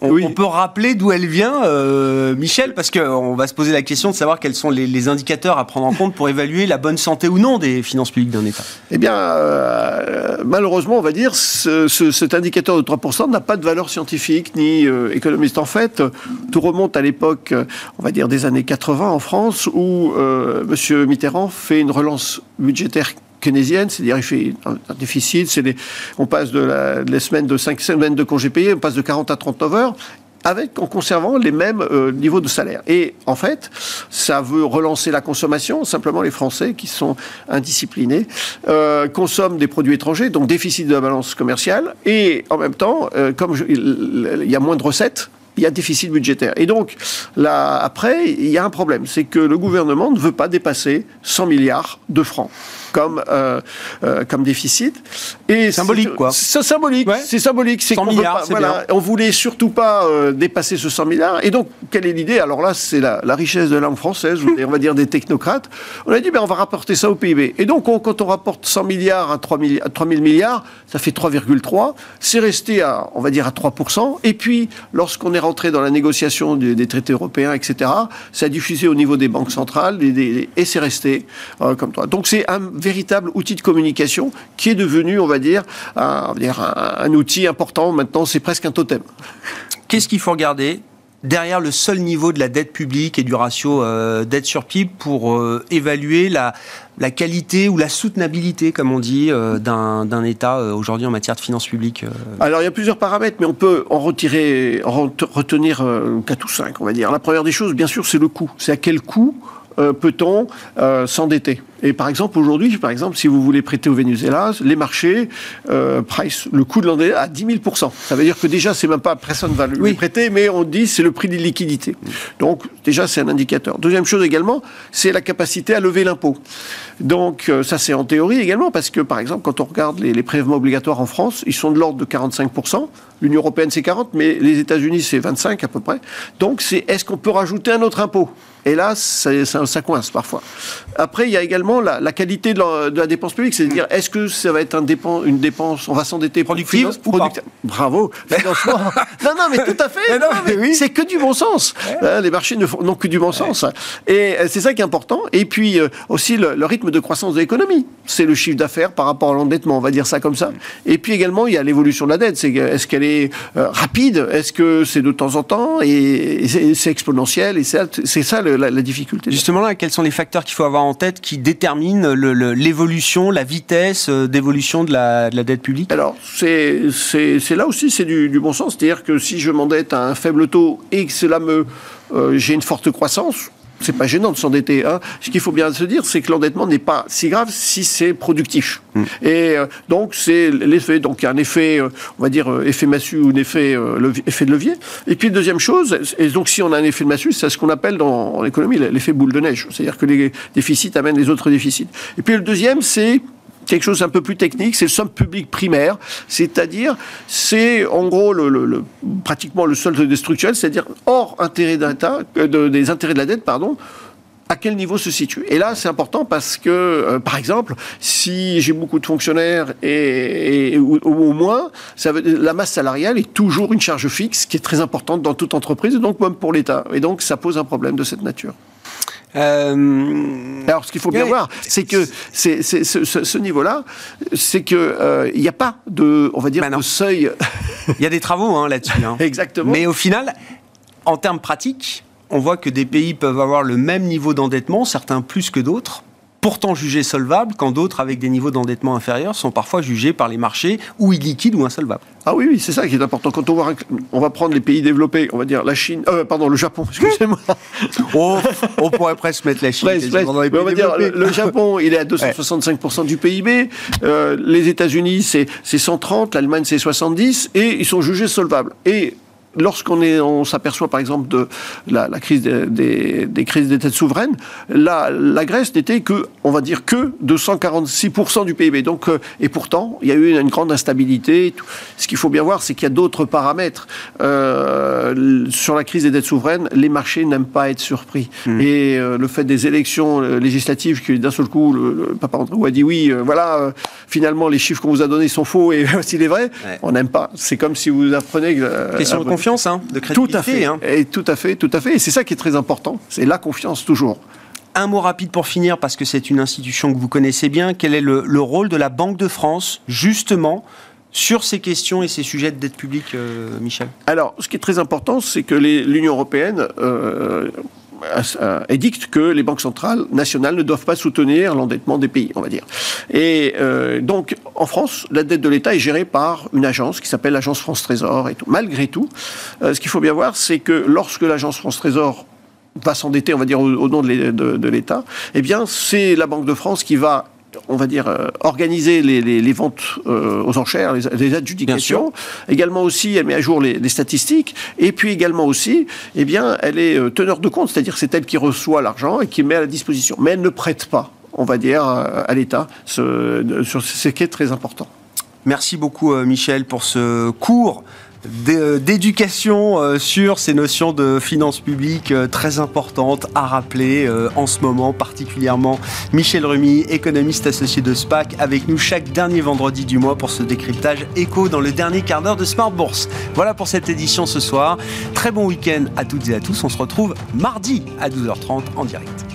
Speaker 1: on,
Speaker 6: Oui.
Speaker 1: on peut rappeler d'où elle vient, euh, Michel, parce qu'on va se poser la question de savoir quels sont les, les indicateurs à prendre en compte pour évaluer la bonne santé ou non des finances publiques d'un État.
Speaker 6: Eh bien, euh, malheureusement, on va dire, ce- ce- cet indicateur de 3% n'a pas de valeur scientifique ni euh, économiste. En fait, tout remonte à l'époque, euh, on va dire, des années 80 en France, où euh, M. Mitterrand fait une relance budgétaire c'est-à-dire il fait un, déficit, on passe de la, les semaines de 5 semaines de congés payés, on passe de 40 à 39 heures, en conservant les mêmes euh, niveaux de salaire. Et en fait, ça veut relancer la consommation. Simplement, les Français qui sont indisciplinés euh, consomment des produits étrangers, donc déficit de la balance commerciale. Et en même temps, euh, comme il y a moins de recettes, il y a déficit budgétaire. Et donc, après, il y a un problème. C'est que le gouvernement ne veut pas dépasser 100 milliards de francs comme, euh, euh, comme déficit. Et
Speaker 1: Symbolique, quoi.
Speaker 6: C'est symbolique.
Speaker 1: Ouais.
Speaker 6: C'est symbolique. C'est
Speaker 1: 100
Speaker 6: qu'on veut
Speaker 1: milliards,
Speaker 6: pas-
Speaker 1: c'est
Speaker 6: voilà,
Speaker 1: bien.
Speaker 6: on voulait surtout pas euh, dépasser ce 100 milliards. Et donc, quelle est l'idée? Alors là, c'est la, la richesse de langue française, ou on va dire des technocrates. On a dit, ben, on va rapporter ça au PIB. Et donc, on- quand on rapporte 100 milliards à 3, milli- à 3 000 milliards, ça fait 3,3. C'est resté à, on va dire, à 3%. Et puis, lorsqu'on est rentré dans la négociation des, des traités européens, etc., ça a diffusé au niveau des banques centrales des- des- et c'est resté comme toi. Donc, c'est un véritable outil de communication qui est devenu, on va dire, un, outil important. Maintenant, c'est presque un totem.
Speaker 1: Qu'est-ce qu'il faut regarder derrière le seul niveau de la dette publique et du ratio euh, dette sur PIB pour euh, évaluer la, la qualité ou la soutenabilité, comme on dit, euh, d'un État aujourd'hui en matière de finances publiques
Speaker 6: Alors il y a plusieurs paramètres, mais on peut en retirer, en retenir quatre ou cinq, on va dire. La première des choses, bien sûr, c'est le coût. C'est à quel coût peut-on s'endetter? Et par exemple, aujourd'hui, par exemple, si vous voulez prêter au Venezuela, les marchés euh, price le coût de l'endettement à 10 000% Ça veut dire que déjà, c'est même pas personne va le prêter, mais on dit c'est le prix des liquidités. Donc déjà, c'est un indicateur. Deuxième chose également, c'est la capacité à lever l'impôt. Donc euh, ça, c'est en théorie également, parce que par exemple, quand on regarde les, les prélèvements obligatoires en France, ils sont de l'ordre de 45% L'Union européenne, c'est 40, mais les États-Unis, c'est 25 à peu près. Donc, c'est est-ce qu'on peut rajouter un autre impôt? Et là, ça, ça, ça, coince parfois. Après, il y a également la, qualité de la, dépense publique, c'est-à-dire est-ce que ça va être un dépense, une dépense, on va s'endetter
Speaker 1: productive? Ou
Speaker 6: Bravo, financement. non, non, mais tout à fait. oui. C'est que du bon sens. Hein, les marchés n'ont que du bon sens. Et euh, c'est ça qui est important. Et puis euh, aussi le, rythme de croissance de l'économie. C'est le chiffre d'affaires par rapport à l'endettement, on va dire ça comme ça. Et puis également, il y a l'évolution de la dette. C'est est-ce qu'elle est euh, rapide? Est-ce que c'est de temps en temps? Et, c'est exponentiel. Et c'est ça la, la difficulté.
Speaker 1: Justement là, quels sont les facteurs qu'il faut avoir en tête qui déterminent l'évolution, la vitesse euh, d'évolution de la, dette publique?
Speaker 6: Alors, c'est là aussi, c'est du, bon sens. C'est-à-dire que si je m'endette à un faible taux et que cela me... Euh, j'ai une forte croissance, c'est pas gênant de s'endetter. Hein. Ce qu'il faut bien se dire, c'est que l'endettement n'est pas si grave si c'est productif. Mm. Et euh, donc c'est l'effet. Donc il y a un effet, euh, on va dire euh, effet massue ou un effet, effet de levier. Et puis deuxième chose, et donc si on a un effet de massue, c'est ce qu'on appelle dans l'économie l'effet boule de neige. C'est-à-dire que les déficits amènent les autres déficits. Et puis le deuxième, c'est quelque chose un peu plus technique, c'est le somme public primaire, c'est-à-dire c'est en gros le, pratiquement le solde structurel, c'est-à-dire hors intérêt euh, des intérêts de la dette, pardon, à quel niveau se situe? Et là, c'est important parce que, euh, par exemple, si j'ai beaucoup de fonctionnaires et, au, moins, la masse salariale est toujours une charge fixe qui est très importante dans toute entreprise, et donc même pour l'État. Et donc, ça pose un problème de cette nature. Euh, Alors, ce qu'il faut bien voir, c'est que c'est, ce, niveau-là, c'est que euh, il n'y a pas de, on va dire, bah seuil.
Speaker 1: Il y a des travaux hein, là-dessus. Hein.
Speaker 6: Exactement.
Speaker 1: Mais au final, en termes pratiques, on voit que des pays peuvent avoir le même niveau d'endettement, certains plus que d'autres, pourtant jugés solvables, quand d'autres, avec des niveaux d'endettement inférieurs, sont parfois jugés par les marchés ou illiquides ou insolvables.
Speaker 6: Ah oui, oui, c'est ça qui est important. Quand on, on va prendre les pays développés, on va dire la Chine, euh, pardon, le Japon, excusez-moi.
Speaker 1: oh, on pourrait presque mettre la Chine.
Speaker 6: on va dire, le, Japon, il est à 265% du PIB, euh, les États-Unis, c'est 130, l'Allemagne, c'est 70, et ils sont jugés solvables. Et lorsqu'on on s'aperçoit par exemple de la, crise des, crises des têtes souveraines, la, la Grèce n'était que, on va dire que 246% du PIB. Donc, euh, et pourtant, il y a eu une, grande instabilité. Ce qu'il faut bien voir, c'est qu'il y a d'autres paramètres. Euh, sur la crise des dettes souveraines, les marchés n'aiment pas être surpris. Hmm. Et euh, le fait des élections législatives, qui d'un seul coup, le, papa André a dit oui, voilà, finalement, les chiffres qu'on vous a donnés sont faux et voici les vrais, on n'aime pas. C'est comme si vous apprenez...
Speaker 1: Question de Hein, de crédibilité.
Speaker 6: Tout à fait, hein. et tout à fait, tout à fait. Et c'est ça qui est très important, c'est la confiance toujours.
Speaker 1: Un mot rapide pour finir, parce que c'est une institution que vous connaissez bien. Quel est le, rôle de la Banque de France, justement, sur ces questions et ces sujets de dette publique, euh, Michel?
Speaker 6: Alors, ce qui est très important, c'est que l'Union européenne euh, édicte que les banques centrales nationales ne doivent pas soutenir l'endettement des pays, on va dire. Et euh, donc, en France, la dette de l'État est gérée par une agence qui s'appelle l'agence France Trésor et tout. Malgré tout, euh, ce qu'il faut bien voir, c'est que lorsque l'agence France Trésor va s'endetter, on va dire, au, nom de l'État, eh bien, c'est la Banque de France qui va on va dire, euh, organiser les, ventes euh, aux enchères, les, adjudications. Également aussi, elle met à jour les, statistiques. Et puis également aussi, eh bien, elle est euh, teneur de compte, c'est-à-dire c'est elle qui reçoit l'argent et qui met à la disposition. Mais elle ne prête pas, on va dire, à l'État ce, ce qui est très important.
Speaker 1: Merci beaucoup, Michel, pour ce cours d'éducation euh, sur ces notions de finances publiques euh, très importantes à rappeler en ce moment particulièrement. Michel Remy, économiste associé de SPAC, avec nous chaque dernier vendredi du mois pour ce décryptage écho dans le dernier quart d'heure de Smart Bourse. Voilà pour cette édition ce soir. Très bon week-end à toutes et à tous. On se retrouve mardi à 12h30 en direct.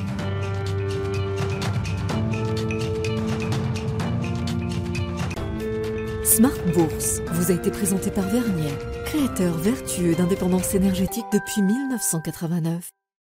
Speaker 7: Smart Bourse vous a été présenté par Vernier, créateur vertueux d'indépendance énergétique depuis 1989.